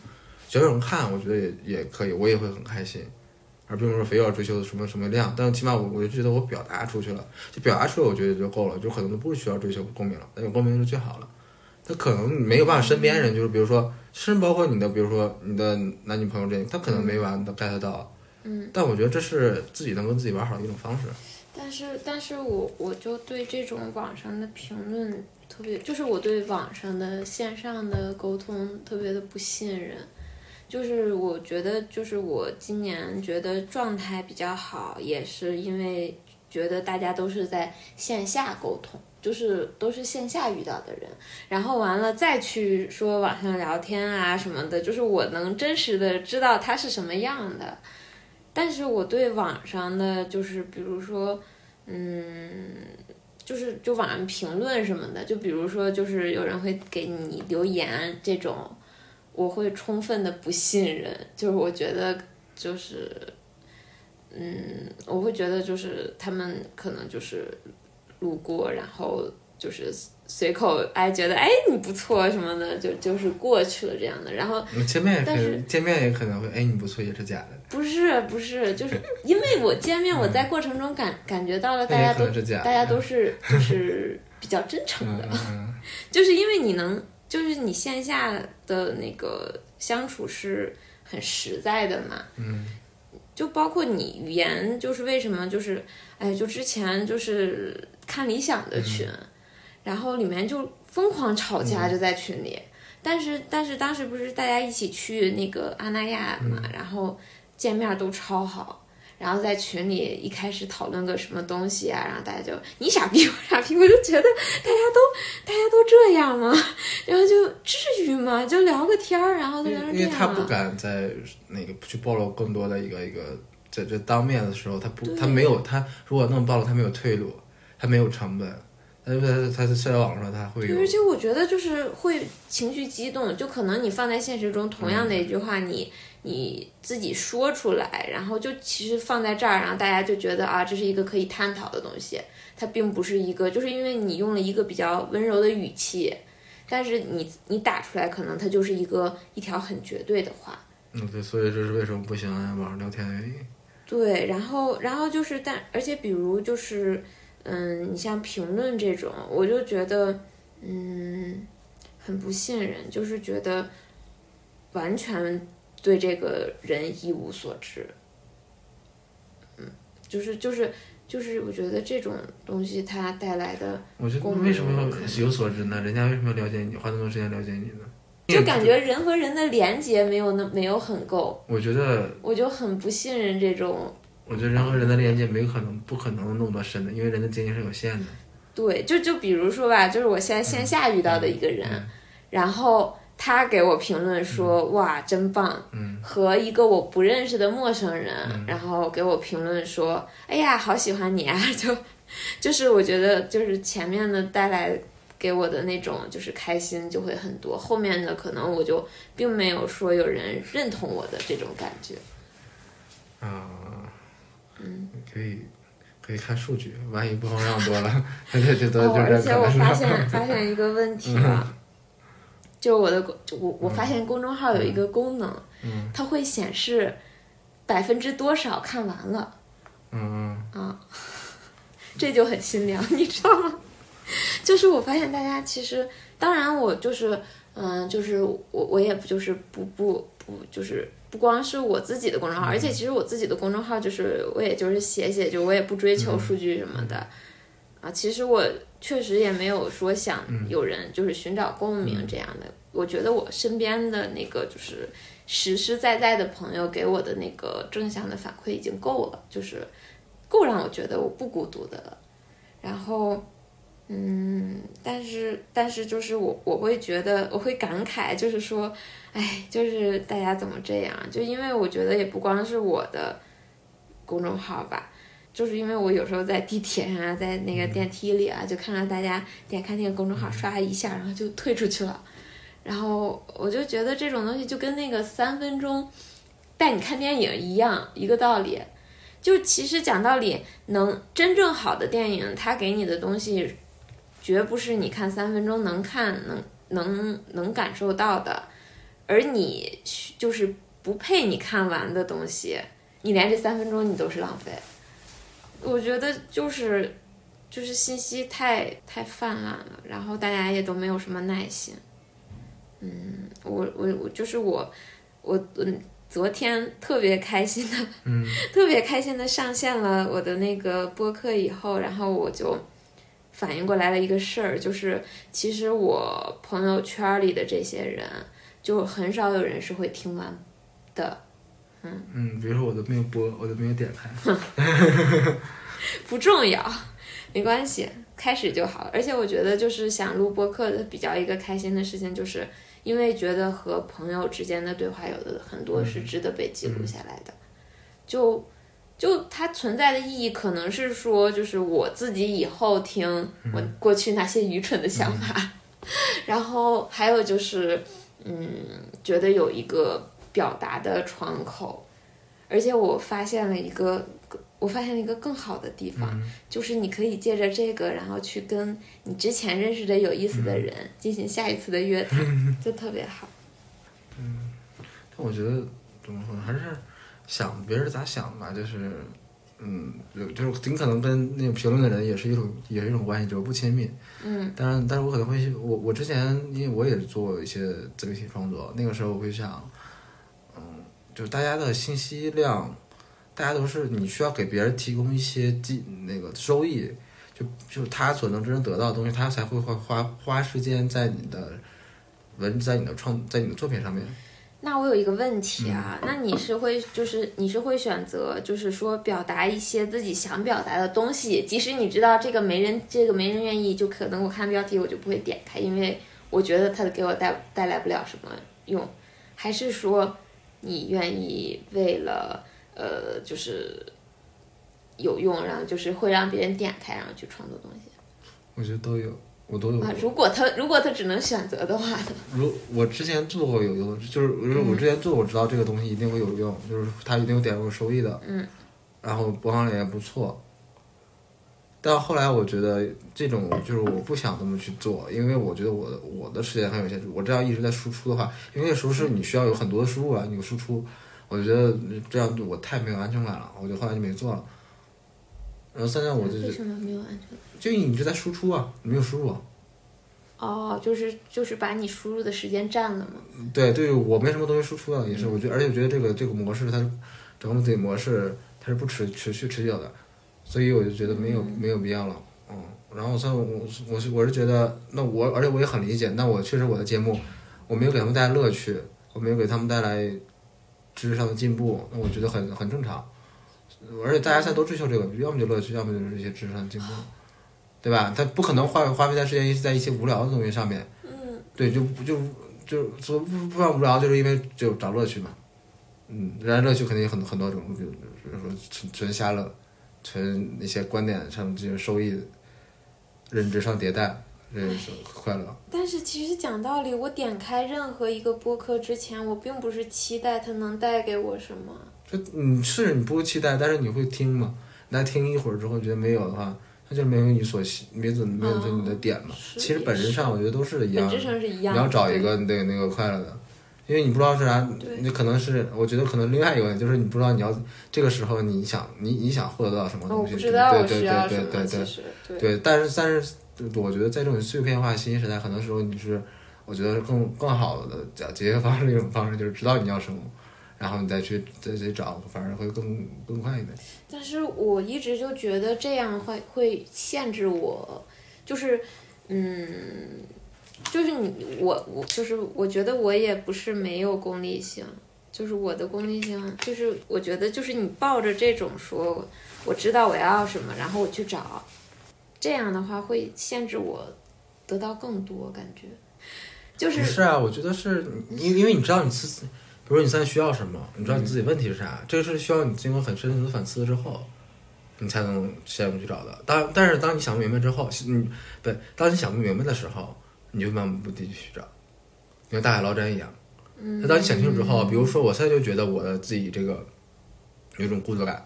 只要有人看，我觉得也也可以，我也会很开心，而并不是非要追求什么什么量，但起码我我就觉得我表达出去了，就表达出来，我觉得就够了，就可能都不是需要追求共鸣了，但有共鸣就最好了。他可能没有办法，身边人就是比如说，甚至包括你的，比如说你的男女朋友之间，他可能没完的 get 到，嗯，但我觉得这是自己能跟自己玩好的一种方式。但是，但是我我就对这种网上的评论特别，就是我对网上的线上的沟通特别的不信任。就是我觉得，就是我今年觉得状态比较好，也是因为觉得大家都是在线下沟通，就是都是线下遇到的人，然后完了再去说网上聊天啊什么的，就是我能真实的知道他是什么样的。但是我对网上的就是比如说，嗯，就是就网上评论什么的，就比如说就是有人会给你留言这种，我会充分的不信任，就是我觉得就是，嗯，我会觉得就是他们可能就是路过，然后就是随口哎觉得哎你不错什么的，就就是过去了这样的，然后嗯见面也可但是能见面也可能会，哎，你不错，也是假的，不是不是，就是 <laughs> 因为我见面，我在过程中感感觉到了大家都。大家都是就是比较真诚嗯的，嗯。<laughs> 就是因为你能，就是你线下的那个相处是很实在的嘛，嗯。就包括你语言，就是为什么就是，哎，就之前就是看理想的群，然后里面就疯狂吵架，就在群里。但是但是当时不是大家一起去那个阿那亚嘛，然后见面都超好。然后在群里一开始讨论个什么东西啊，然后大家就你傻逼我傻逼，我就觉得大家都大家都这样吗？<laughs> 然后就至于吗？就聊个天儿，然后就聊成因为因为他不。敢在那个去暴露更多的一个一个在这当面的时候，他不他没有他如果那么暴露，他没有退路，他没有成本，他他他在社交网络上他会有对，而且我觉得就是会情绪激动，就可能你放在现实中同样的一句话，你你自己说出来，然后就其实放在这儿，然后大家就觉得啊，这是一个可以探讨的东西，它并不是一个，就是因为你用了一个比较温柔的语气，但是你你打出来，可能它就是一个一条很绝对的话。嗯对，所以这是为什么不喜欢网上聊天的原因。对，然后然后就是，但而且比如就是，嗯，你像评论这种，我就觉得，嗯，很不信任，就是觉得完全对这个人一无所知。嗯，就是就是就是我觉得这种东西它带来的，我觉得功为什么要有所知呢？人家为什么要了解你，花那么多时间了解你呢？就感觉人和人的连接没有那没有很够，我觉得，我就很不信任这种。我觉得人和人的连接没可能，不可能那么多深的，因为人的精力是有限的。对，就就比如说吧，就是我现在线下遇到的一个人，嗯然后他给我评论说：“哇，真棒。”嗯和一个我不认识的陌生人，嗯然后给我评论说：“哎呀，好喜欢你啊！” <laughs> 就就是我觉得就是前面的带来给我的那种就是开心就会很多，后面的可能我就并没有说有人认同我的这种感觉。啊，嗯，可以可以看数据，万一播放量多了，<laughs> 那就就都哦，就而且我发现发现一个问题啊，<laughs> 就我的公就我我发现公众号有一个功能，嗯。它会显示百分之多少看完了。嗯。啊，这就很心凉，你知道吗？<laughs> 就是我发现大家其实，当然我就是，嗯，就是我我也不就是不不不就是不光是我自己的公众号，而且其实我自己的公众号就是我也就是写写，就我也不追求数据什么的，啊，其实我确实也没有说想有人就是寻找共鸣这样的，我觉得我身边的那个就是实实在在的朋友给我的那个正向的反馈已经够了，就是够让我觉得我不孤独的了。然后，嗯，但是但是就是我我会觉得我会感慨，就是说，哎，就是大家怎么这样？就因为我觉得也不光是我的公众号吧。就是因为我有时候在地铁上啊，在那个电梯里啊，就看到大家点开那个公众号刷一下，然后就退出去了。然后我就觉得这种东西就跟那个三分钟带你看电影一样，一个道理。就其实讲道理，能真正好的电影，它给你的东西，绝不是你看三分钟能看能能能感受到的，而你就是不配你看完的东西，你连这三分钟你都是浪费。我觉得就是就是信息太太泛滥了，然后大家也都没有什么耐心。嗯，我我我就是我我嗯。昨天特别开心的，嗯，<laughs> 特别开心的上线了我的那个播客以后，然后我就反应过来了一个事儿，就是其实我朋友圈里的这些人，就很少有人是会听完的，嗯。嗯，比如说我都没有播，我都没有点开，<laughs> 不重要，没关系，开始就好了。而且我觉得就是想录播客的比较一个开心的事情，就是因为觉得和朋友之间的对话有的很多是值得被记录下来的，就就它存在的意义可能是说，就是我自己以后听我过去那些愚蠢的想法，<laughs> 然后还有就是嗯，觉得有一个表达的窗口，而且我发现了一个。我发现了一个更好的地方，就是你可以借着这个，然后去跟你之前认识的有意思的人进行下一次的约谈，<laughs> 就特别好。嗯但我觉得怎么说呢，还是想别人咋想吧，就是，嗯，就就是尽可能跟那个评论的人也是一种也是一种关系，就是不亲密。嗯当然，但是我可能会，我我之前因为我也做一些自媒体创作，那个时候我会想，嗯，就是大家的信息量，大家都是你需要给别人提供一些记那个收益，就就是他所能真正得到的东西，他才会花花花时间在你的文在你的创在你的作品上面。那我有一个问题啊，那你是会就是你是会选择就是说表达一些自己想表达的东西，即使你知道这个没人这个没人愿意，就可能我看标题我就不会点开，因为我觉得它给我带带来不了什么用，还是说你愿意为了呃就是有用，然后就是会让别人点开，然后去创作东西？我觉得都有，我都有过啊？。如果他如果他只能选择的话呢？如我之前做过有用，就是就是我之前做，我知道这个东西一定会有用，就是它一定有点有收益的。嗯。然后播放量也不错。但后来我觉得这种就是我不想这么去做，因为我觉得我的我的时间很有限，我这样一直在输出的话，因为那时候是你需要有很多的输入啊，你有输出，我觉得这样对我太没有安全感了，我就后来就没做了。然后现在我就是为什么没有安全感？就你一直在输出啊，没有输入啊。哦，就是就是把你输入的时间占了嘛。对对，我没什么东西输出的，也是，我觉得，而且我觉得这个这个模式它整个自己模式它是不持持续持久的，所以我就觉得没有没有必要了，嗯。然后所以我我是我是觉得，那我而且我也很理解，那我确实我的节目我没有给他们带来乐趣，我没有给他们带来知识上的进步，那我觉得很很正常。而且大家现在都追求这个，要么就乐趣，要么就是一些知识上的进步，对吧？他不可能花花费在时间在一些无聊的东西上面。嗯，对，就就就说不不算无聊，就是因为就找乐趣嘛。嗯，人家乐趣肯定有很很多种，比如比如说纯纯瞎乐，纯那些观点上这些收益，认知上迭代，这是快乐。但是其实讲道理，我点开任何一个播客之前，我并不是期待它能带给我什么。就你是你不期待，但是你会听嘛？那听一会儿之后觉得没有的话，那就没有你所喜，没准没有准你的点嘛。是其实本质上我觉得都是一样的本质。上是一样的。你要找一个那个那个快乐的，因为你不知道是啥，对你可能是我觉得可能另外一个问题就是你不知道你要这个时候你想你你想获得到什么东西，对对对对对对对。但是但是我觉得在这种碎片化信息时代，很多时候你是我觉得更更好的解解决方式一种方式就是知道你要什么，然后你再去再去找，反而会更更快一点。但是我一直就觉得这样会会限制我，就是，嗯，就是你我我就是我觉得我也不是没有功利性，就是我的功利性，就是我觉得就是你抱着这种说我知道我要什么，然后我去找，这样的话会限制我得到更多感觉，就是是啊，我觉得是因因为你知道你自己，比如说你现在需要什么，你知道你自己问题是啥，这个是需要你经过很深层的反思之后，你才能下一步去找的。当但是当你想不明白之后，嗯，不，当你想不明白的时候，你就漫无目的地去找，就像大海捞针一样。嗯那当你想清楚之后，比如说我现在就觉得我的自己这个有一种孤独感，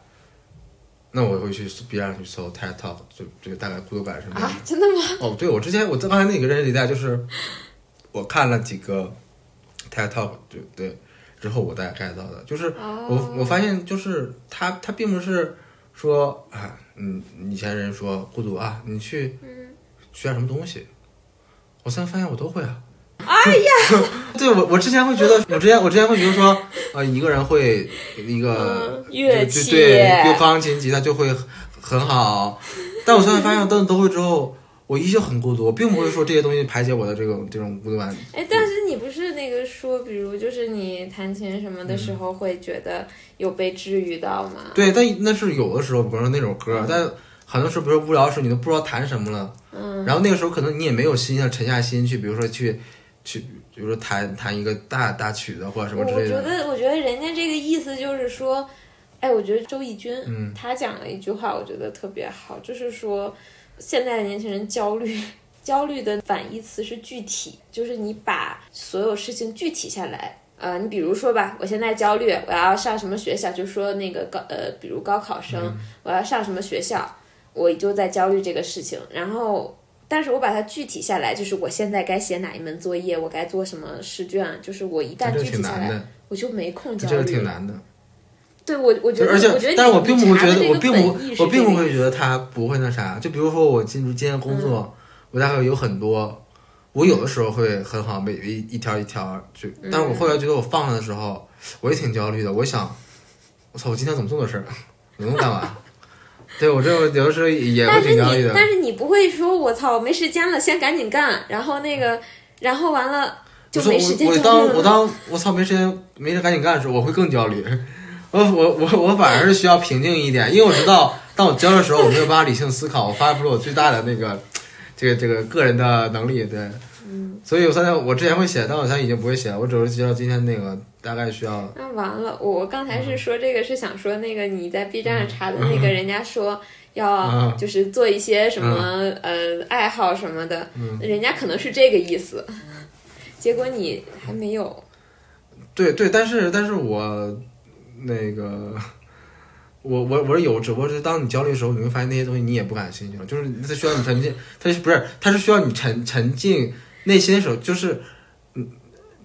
那我会去 B 站去搜 TED Talk，就这个大概孤独感是什么样的啊，真的吗？<laughs> 哦，对，我之前我在刚才那个认识里带，就是我看了几个 TED Talk，就对，之后我大概 get 到的，就是哦。我我发现就是他他并不是说啊，嗯，以前人说孤独啊，你去学点什么东西，我现在发现我都会啊。哎呀，<laughs> 对我我之前会觉得，我之前我之前会觉得说，呃，一个人会一个、嗯乐器对，就钢琴、吉他就会很很好，但我现在发现，等都会之后，我依旧很孤独，我并不会说这些东西排解我的这种这种孤独感。哎，但是是那个说，比如就是你弹琴什么的时候，会觉得有被治愈到吗？对，但那是有的时候，比如说那首歌，但很多时候，比如说无聊的时候，你都不知道弹什么了。嗯。然后那个时候，可能你也没有心啊，沉下心去，比如说去去，比如说弹弹一个大大曲子或者什么之类的我觉。得，我觉得人家这个意思就是说，哎，我觉得周轶君，嗯他讲了一句话，我觉得特别好，就是说，现在的年轻人焦虑，焦虑的反义词是具体，就是你把所有事情具体下来。呃，你比如说吧，我现在焦虑，我要上什么学校？就说那个高呃，比如高考生，我要上什么学校，我就在焦虑这个事情。然后，但是我把它具体下来，就是我现在该写哪一门作业，我该做什么试卷，就是我一旦这个具体下来，我就没空焦这个虑。挺难的。对我，我觉得，而且但是我并不会觉得，我并不，我并不会觉得，得他不会那啥。就比如说我进入今天工作，我大概有很多，我有的时候会很好，每一一条一条就，但是我后来觉得我放下的时候，我也挺焦虑的。我想，我操，我今天怎么这么多事儿？我能干嘛？<laughs> 对我这有的时候也会挺焦虑的。但是你不会说，我操，没时间了，先赶紧干，然后那个，然后完了就没时间我我。当我当我操没时间没事赶紧干的时候，我会更焦虑。我我我我反而是需要平静一点，因为我知道当我焦虑的时候，我没有办法理性思考，我发挥不出我最大的那个这个这个个人的能力。对，嗯，所以我现在我之前会写，但我现在已经不会写了，我只是知道今天那个大概需要。那完了，我刚才嗯是说这个是想说那个你在 B 站上查的那个，人家说要嗯就是做一些什么呃爱好什么的，嗯人家可能是这个意思，结果你还没有。对对，但是但是我那个。我我我是有，只不过是当你焦虑的时候，你会发现那些东西你也不感兴趣了，就是它需要你沉浸，它是不是它是需要你沉沉浸内心的时候，就是你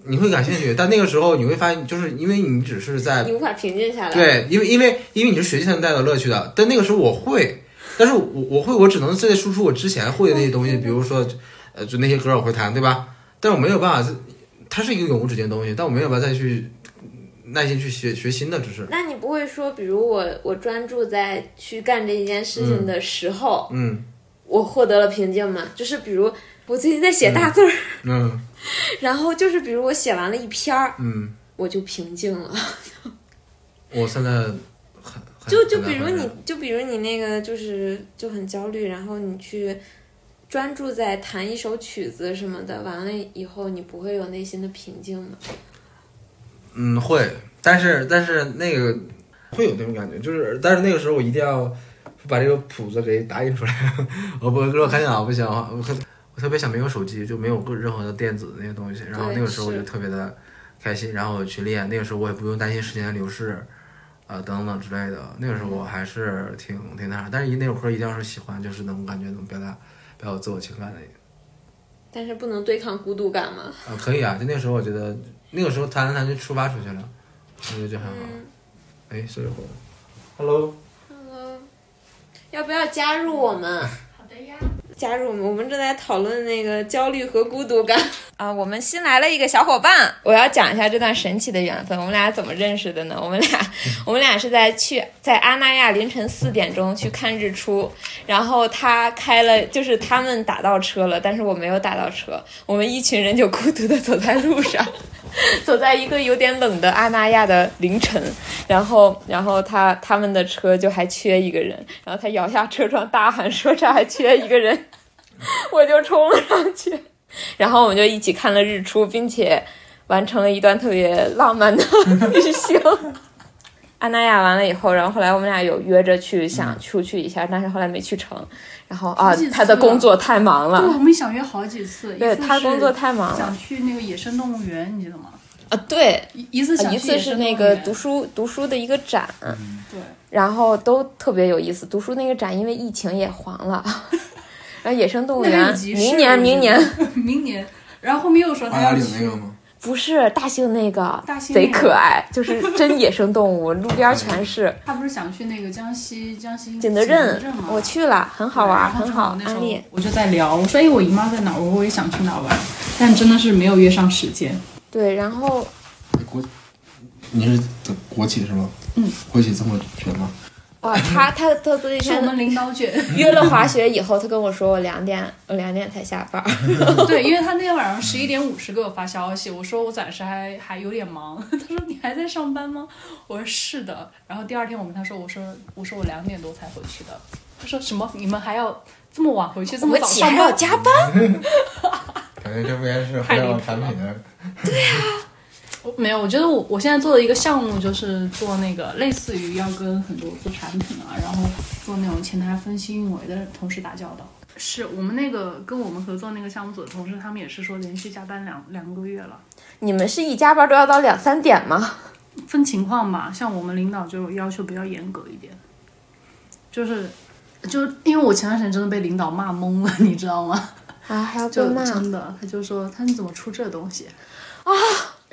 你会感兴趣，但那个时候你会发现，就是因为你只是在你无法平静下来。，对，因为因为因为你是学习才能带来乐趣的，但那个时候我会，但是我我会，我只能是在输出我之前会的那些东西，比如说呃，就那些歌我会弹，对吧？但我没有办法，它是一个永无止境的东西，但我没有办法再去耐心去学学新的知识。那你不会说，比如我我专注在去干这一件事情的时候，嗯我获得了平静吗？就是比如我最近在写大字儿，嗯 <laughs> 然后就是比如我写完了一篇儿，嗯，我就平静了。<laughs> 我现在很很就就比如你，就比如你那个就是就很焦虑，然后你去专注在弹一首曲子什么的，完了以后你不会有内心的平静吗？嗯会，但是但是那个会有那种感觉，就是但是那个时候我一定要把这个谱子给打印出来。<laughs> 我不，如果看电脑不行，我特我特别想没有手机，就没有任何的电子的那些东西。然后那个时候我就特别的开心，然后我去练。那个时候我也不用担心时间的流逝，啊、等等之类的。那个时候我还是挺挺那啥，但是一那首歌一定要是喜欢，就是能感觉能表达表达我自我情感的。但是不能对抗孤独感吗？啊，可以啊，就那个时候我觉得那个时候谈着弹就出发出去了，我觉得就很好。嗯哎，是回来。Hello。，Hello，要不要加入我们？好的呀。加入我们，我们正在讨论那个焦虑和孤独感啊。我们新来了一个小伙伴，我要讲一下这段神奇的缘分。我们俩怎么认识的呢？我们俩，<laughs> 我们俩是在去在阿那亚凌晨四点钟去看日出，然后他开了，就是他们打到车了，但是我没有打到车，我们一群人就孤独的走在路上。<laughs> 走在一个有点冷的阿那亚的凌晨，然后，然后他他们的车就还缺一个人，然后他摇下车窗大喊说这还缺一个人，<laughs> 我就冲了上去，然后我们就一起看了日出，并且完成了一段特别浪漫的 <laughs> 旅行。安那亚完了以后，然后后来我们俩有约着去想出去一下，但是后来没去成。然后啊他的工作太忙对，了，我们想约好几次，对他工作太忙了想去那个野生动物园，你记得吗？啊，对，一一次想一次是那个读书读书的一个展，对，然后都特别有意思。读书那个展因为疫情也黄了，<laughs> 然后野生动物园明年明 <laughs> 年明年，然后后面又说他八达岭要去那个吗？<laughs> 不是大兴那个大兴贼可爱，就是真野生动物，路边全是。他不是想去那个江西江西景德镇镇吗？我去了，很好玩，很好，那时候安利。我就在聊，我说哎，我姨妈在哪儿？我说我也想去哪儿玩，但真的是没有约上时间。对，然后国，你是国企是吗？嗯，国企这么卷吗？哇，他 <laughs> 他他那是我们领导卷，<laughs> 约了滑雪以后，他跟我说我两点我两点才下班。<laughs> 对，因为他那天晚上十一点五十给我发消息，我说我暂时还还有点忙，他说你还在上班吗？我说是的，然后第二天我跟他说，我说我说我两点多才回去的，他说什么？你们还要这么晚回去，这么早上还要加班，感觉这不应该是互联网产品的。没有，我觉得我我现在做的一个项目就是做那个类似于要跟很多做产品啊，然后做那种前台分析运维的同事打交道。是我们那个跟我们合作那个项目组的同事，他们也是说连续加班两两个月了。你们是一加班都要到两三点吗？分情况吧，像我们领导就要求比较严格一点，就是就因为我前段时间真的被领导骂懵了，你知道吗？啊，还要被就骂真的，他就说他你怎么出这东西 <laughs> 啊？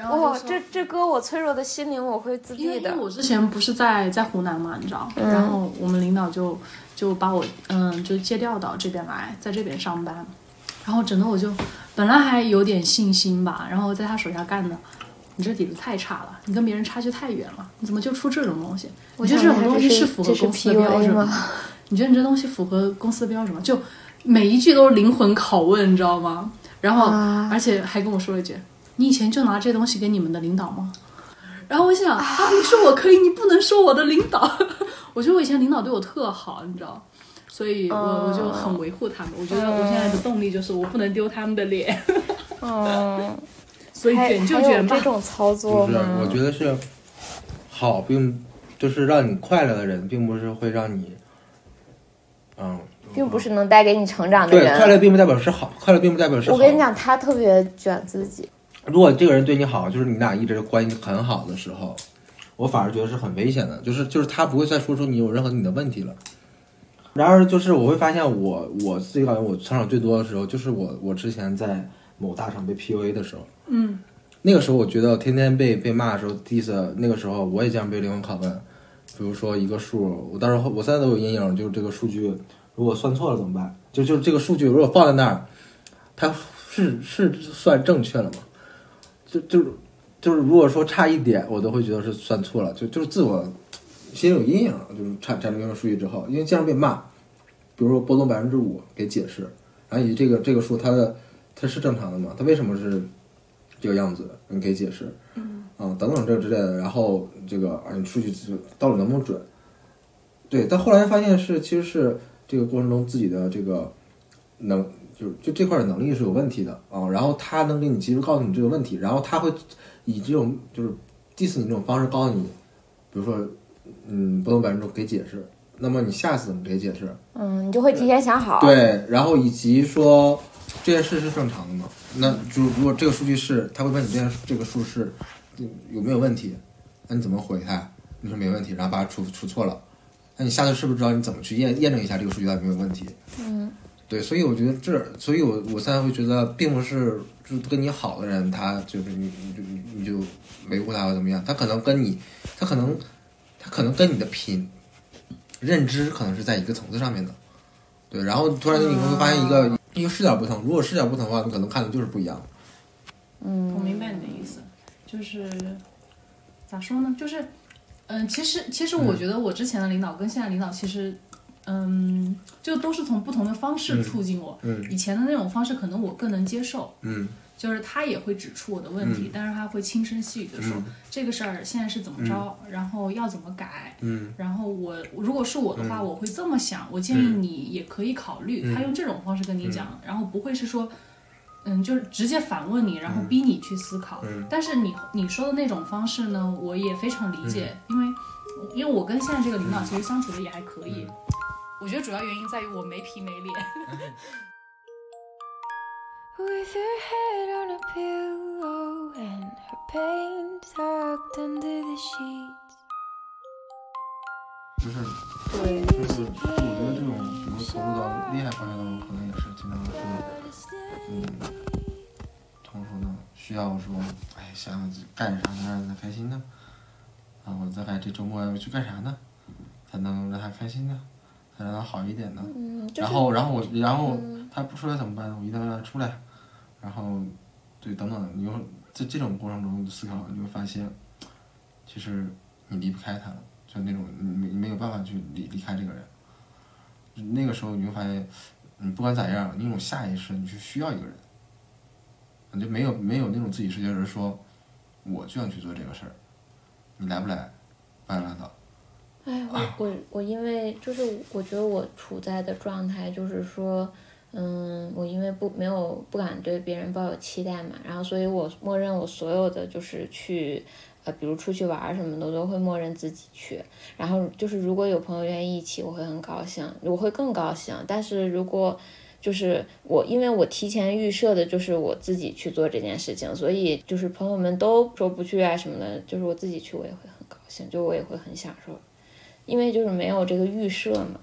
然后哇，这这歌我脆弱的心灵，我会自闭的。因为我之前不是在在湖南嘛，你知道，然后我们领导就就把我嗯就借调到这边来，在这边上班，然后整的我就本来还有点信心吧，然后在他手下干的。你这底子太差了，你跟别人差距太远了，你怎么就出这种东西？我觉得这种东西是符合公司的标准吗？你觉得你这东西符合公司的标准吗？就每一句都是灵魂拷问，你知道吗？然后、啊而且还跟我说了一句：“你以前就拿这东西给你们的领导吗？” <laughs> 然后我想啊，你说我可以，你不能说我的领导。<laughs> 我觉得我以前领导对我特好，你知道，所以我、我就很维护他们。我觉得我现在的动力就是我不能丢他们的脸，嗯，<laughs> 所以卷就卷吧这。种操作不是，我觉得是好，并就是让你快乐的人，并不是会让你，嗯，并不是能带给你成长的人对，快乐并不代表是好，快乐并不代表是好。我跟你，讲，他特别卷自己。如果这个人对你好，就是你俩一直关系很好的时候，我反而觉得是很危险的，就是就是他不会再说出你有任何你的问题了。然而，就是我会发现我我自己感觉我成长最多的时候，就是我我之前在某大厂被 PUA 的时候，嗯，那个时候我觉得天天被被骂的时候，diss 那个时候我也经常被灵魂拷问，比如说一个数，我当时我现在都有阴影，就是这个数据如果算错了怎么办？就就是这个数据如果放在那儿，它是是算正确了吗？就就是就是如果说差一点，我都会觉得是算错了，就就是自我心里有阴影了，就是产产生这个数据之后，因为经常被骂，比如说波动百分之五给解释，然后以及这个这个数它的它是正常的吗？它为什么是这个样子？你可以解释，嗯，啊等等这之类的，然后这个啊你数据到底能不能准？对，但后来发现是其实是这个过程中自己的这个能就就这块的能力是有问题的啊，然后他能给你及时告诉你这个问题，然后他会以这种就是 diss 你这种方式告诉你，比如说嗯不能百分之五给解释，那么你下次怎么给解释？嗯，你就会提前想好。对，然后以及说这件事是正常的吗？那就如果这个数据是，他会问你这件这个数是嗯有没有问题，那你怎么回他？你说没问题，然后把它出出错了，那你下次是不是知道你怎么去验验证一下这个数据到底有没有问题？嗯，对，所以我觉得这，所以我我现在会觉得，并不是就跟你好的人，他就是你你就你你就维护他或怎么样，他可能跟你，他可能他可能跟你的品认知可能是在一个层次上面的，对，然后突然间你会发现一个、一个视角不同，如果视角不同的话，你可能看的就是不一样。嗯我明白你的意思，就是咋说呢？就是，嗯，其实其实我觉得我之前的领导跟现在领导其实，嗯，就都是从不同的方式促进我。嗯。以前的那种方式可能我更能接受，嗯。就是他也会指出我的问题，但是他会轻声细语的说、嗯这个事儿现在是怎么着，然后要怎么改。嗯。然后我如果是我的话，我会这么想，我建议你也可以考虑。嗯。他用这种方式跟你讲，然后不会是说，嗯，就是直接反问你，然后逼你去思考。嗯。但是你你说的那种方式呢，我也非常理解，嗯。因为因为我跟现在这个领导其实相处的也还可以。我觉得主要原因在于我没皮没脸。<laughs> With her head on a pillow and her pain tucked under the sheets. 就是对，就是，就我觉得这种比如投入到厉害方面当中，可能也是经常是，嗯，怎么说呢？需要说，哎，想想干啥能让他开心呢？啊，我大概这周末要去干啥呢？才能让他开心呢？才让他好一点呢？嗯，就是然后，然后我，然后嗯他不出来怎么办呢？我一定要让他出来。然后，对，等等，你又在这种过程中思考，你会发现，其实你离不开他了，就那种你没没有办法去离离开这个人。那个时候你会发现，你不管咋样，你有种下意识，你是需要一个人，你就没有没有那种自己世界人说，我就想去做这个事儿，你来不来，不来拉倒。哎，我我我因为就是我觉得我处在的状态就是说，嗯，我因为不没有不敢对别人抱有期待嘛，然后所以我默认我所有的就是去。呃，比如出去玩儿什么的，我都会默认自己去。然后就是，如果有朋友愿意一起，我会很高兴，我会更高兴。但是如果就是我，因为我提前预设的就是我自己去做这件事情，所以就是朋友们都说不去啊什么的，就是我自己去，我也会很高兴，就我也会很享受。因为就是没有这个预设嘛，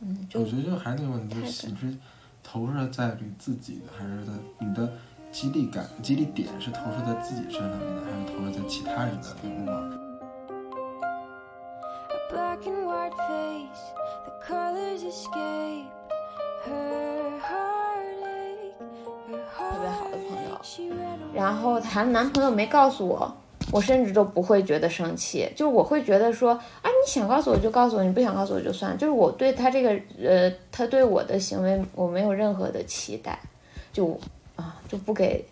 嗯，我觉得就还是那个问题，就是你是投射在你自己的，还是在你的激励感、激励点是投射在自己身上面的，还是投射在其他人的人物上？Black and white face, the colors escape. Her heartache, her 特别好的朋友 heartache. 然后谈男朋友没告诉我，我甚至都不会觉得生气，就是我会觉得说，啊，你想告诉我就告诉我，你不想告诉我就算，就是我对他这个呃，他对我的行为我没有任何的期待，就啊就不给，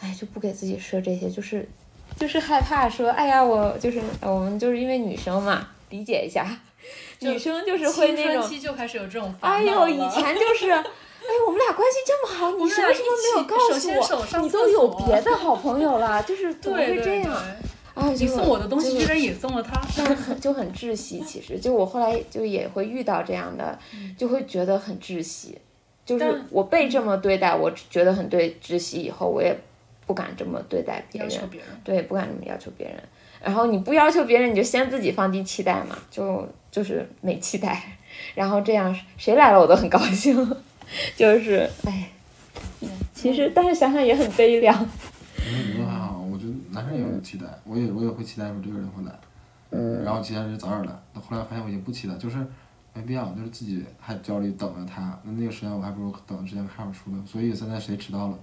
哎就不给自己设这些，就是就是害怕说，哎呀我就是我们就是因为女生嘛，理解一下，<laughs> 女生就是会那种。期就开始有这种烦哎呦，以前 <laughs> 就是，哎，我们俩关系这么好，你什么什么没有告诉我？你都有别的好朋友了，<laughs> 就是怎么会这样？啊，你送我的东西居然也送了他，<laughs> 就很就很窒息。其实，就我后来就也会遇到这样的，就会觉得很窒息。就是我被这么对待，我觉得很对窒息，以后我也不敢这么对待别人。对，不敢这么要求别人。然后你不要求别人，你就先自己放低期待嘛，就就是没期待，<laughs> 然后这样谁来了我都很高兴，<laughs> 就是哎，其实但是想想也很悲凉。因为女生还好，我觉得男生也有期待，我也我也会期待说这个人会来，嗯，然后期待是早点来，那后来发现我已经不期待，就是没必要，就是自己还焦虑等着他，那那个时间我还不如等之前看会儿书呢，所以现在谁迟到了，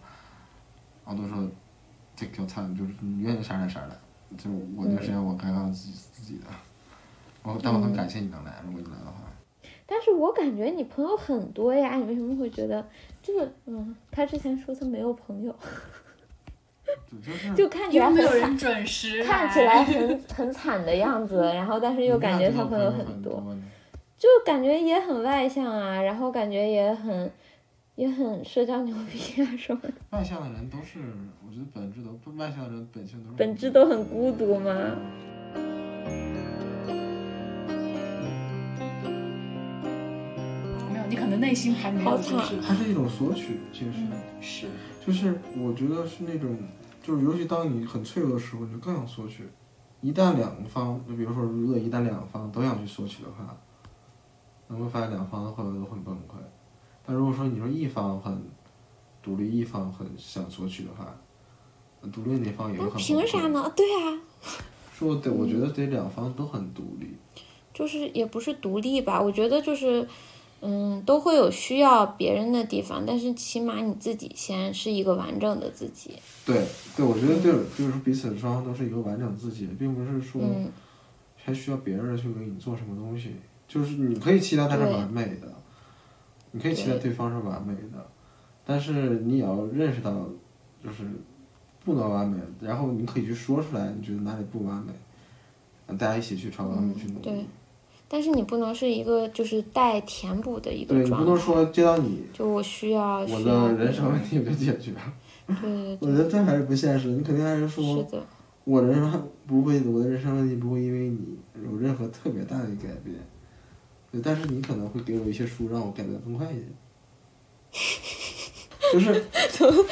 然后都说 take your time，就是你愿意啥来啥来。就是我那个时间我该干自己自己的，我但我很感谢你能来，如果你来的话。但是我感觉你朋友很多呀，你为什么会觉得就是？嗯，他之前说他没有朋友，<laughs> 就 <laughs> 看起来很因为没有人惨，准时看起来很很惨的样子，然后但是又感觉他朋友很很多，就感觉也很外向啊，然后感觉也很也很社交牛逼啊什么的，外向的人都是，我觉得本质都不外向的人本性都是本质都很孤独嘛。你可能内心还没有它是一种索取，其实是就是我觉得是那种，就是尤其当你很脆弱的时候，你就更想索取。一旦两方，就比如说，如果一旦两方都想去索取的话，你会发现两方后来都很崩溃。但如果说你说一方很独立，一方很想索取的话，独立那方也很凭啥？呢？对啊，说得，我觉得得两方都很独立。就是也不是独立吧，我觉得就是，嗯，都会有需要别人的地方，但是起码你自己先是一个完整的自己。对对，我觉得对，就是说彼此双方都是一个完整自己，并不是说嗯还需要别人去给你做什么东西。就是你可以期待他是完美的，你可以期待对对方是完美的，但是你也要认识到，就是不能完美，然后你可以去说出来，你觉得哪里不完美，让大家一起去朝完美去努力。但是你不能是一个就是带填补的一个对你状态。不能说接到你，就我需要，我的人生问题被解决。对对我觉得这还是不现实，你肯定还是，说是的，我的人生不会，我的人生问题不会因为你有任何特别大的改变，对，但是你可能会给我一些书，让我改变得更快一点。就是 <laughs>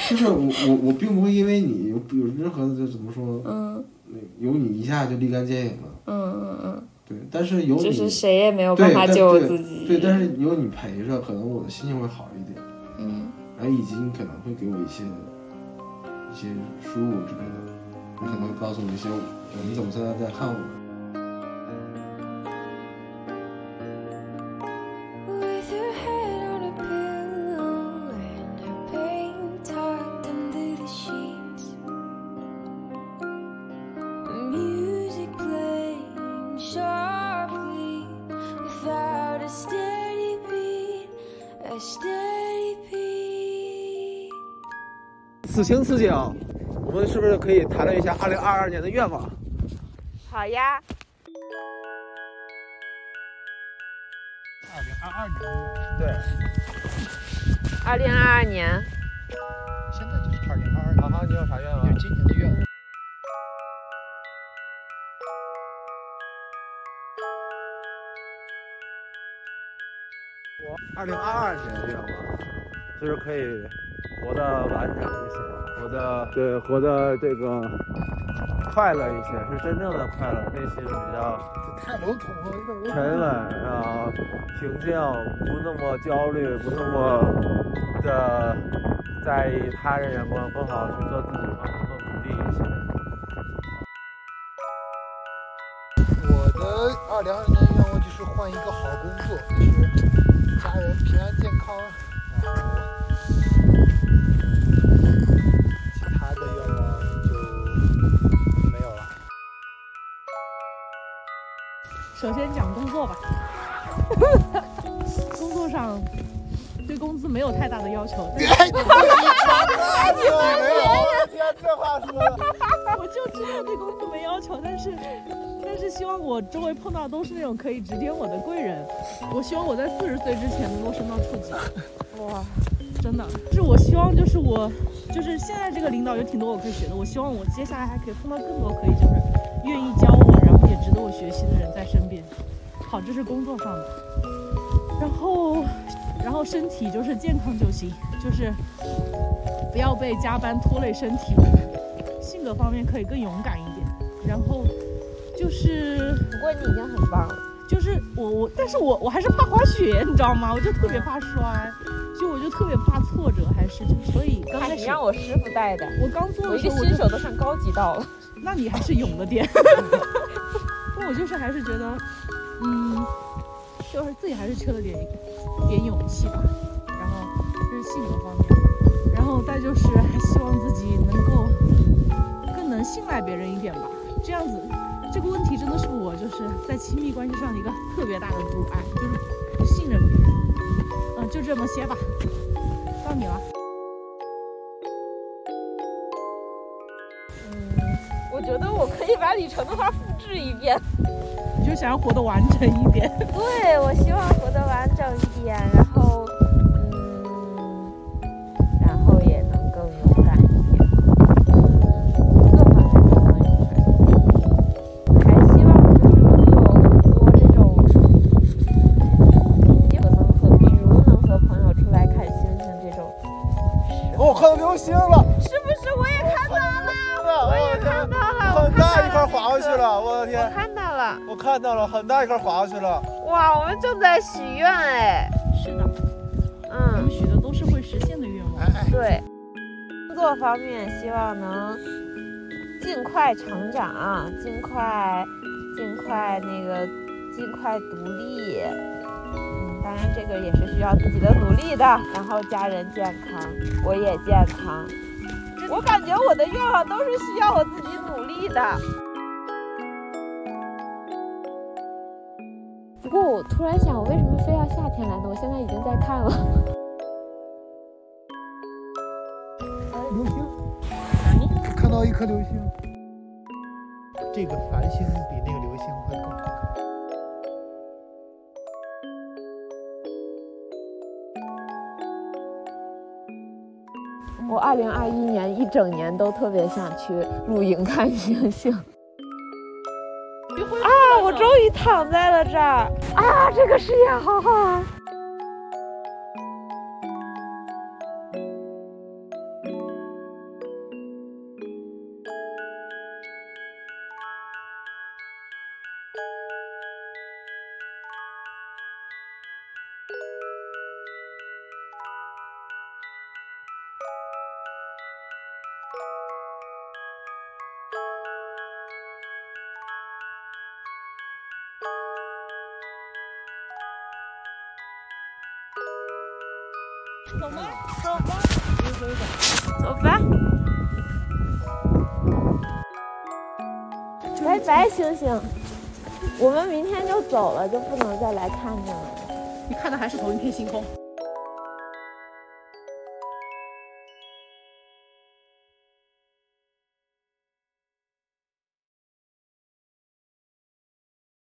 就是我我我并不会因为你有有任何的就怎么说，嗯有你一下就立竿见影了，嗯嗯嗯，对，但是有你就是谁也没有对办法救自己。对，但是有你陪着，可能我的心情会好一点，嗯然后以及你可能会给我一些一些输入之类的，你可能会告诉我一些呃你怎么现在在看我。此情此景，我们是不是可以谈论一下二零二二年的愿望？好呀。二零二二年愿望，对，二零二二年，现在就是二零二二年。好好，你有啥愿望就是？今年的愿望。我二零二二年的愿望就是可以活得完整一些，活得对，活得这个快乐一些，是真正的快乐，内心比较太笼统了，有点沉稳啊，平静，不那么焦虑，不那么的在意他人眼光，更好地去做自己嘛，更努力一些。我的二零二零年愿望就是换一个资没有太大的要求，但是哎，你没有，天，这话说的。我就知道对工资没要求，但是但是希望我周围碰到的都是那种可以指点我的贵人。我希望我在四十岁之前能够升到处级。哇，真的，就是我希望就是我就是现在这个领导有挺多我可以学的，我希望我接下来还可以碰到更多可以就是愿意教我，然后也值得我学习的人在身边。好，这是工作上的，然后然后身体就是健康就行，就是不要被加班拖累身体。性格方面可以更勇敢一点，然后就是不过你已经很棒了。就是我我，但是我我还是怕滑雪，你知道吗？我就特别怕摔，就我就特别怕挫折，还是就所以刚开始让我师傅带的，我刚做的时候我就，都上高级道了。<laughs> 那你还是勇了点。<laughs> <laughs> 那我就是还是觉得，嗯，就是自己还是缺了点点勇气吧。然后这是性格方面，然后再就是还希望自己能够更能信赖别人一点吧。这样子，这个问题真的是我就是在亲密关系上的一个特别大的阻碍，就是不信任别人。嗯，就这么些吧，到你了。觉得我可以把李晨的话复制一遍。你就想要活得完整一点。<laughs> 对，我希望活得完整一点，然后，嗯，然后也能更勇敢一点，嗯，各方面都能勇敢一点。还希望就是能有很多这种，可能和比如能和朋友出来看星星这种哦，看到流星了，是不是我也看到了？我也看到了，很大一块滑过去了，我的天我！看到了，我看到了，很大一块滑下去了。哇，我们正在许愿哎，是的，我嗯们。许的都是会实现的愿望。对，工作方面希望能尽快成长，尽快尽快那个尽快独立。嗯，当然这个也是需要自己的努力的。然后家人健康，我也健康。我感觉我的愿望都是需要我自己努力的。不过我突然想，我为什么非要夏天来呢？我现在已经在看了。流星，我看到一颗流星。这个繁星比那个流星会更好看。我二零二一年一整年都特别想去露营看星星。终于躺在了这儿啊！这个视野好好啊！星星。我们明天就走了，就不能再来看你了。你看的还是同一片星空。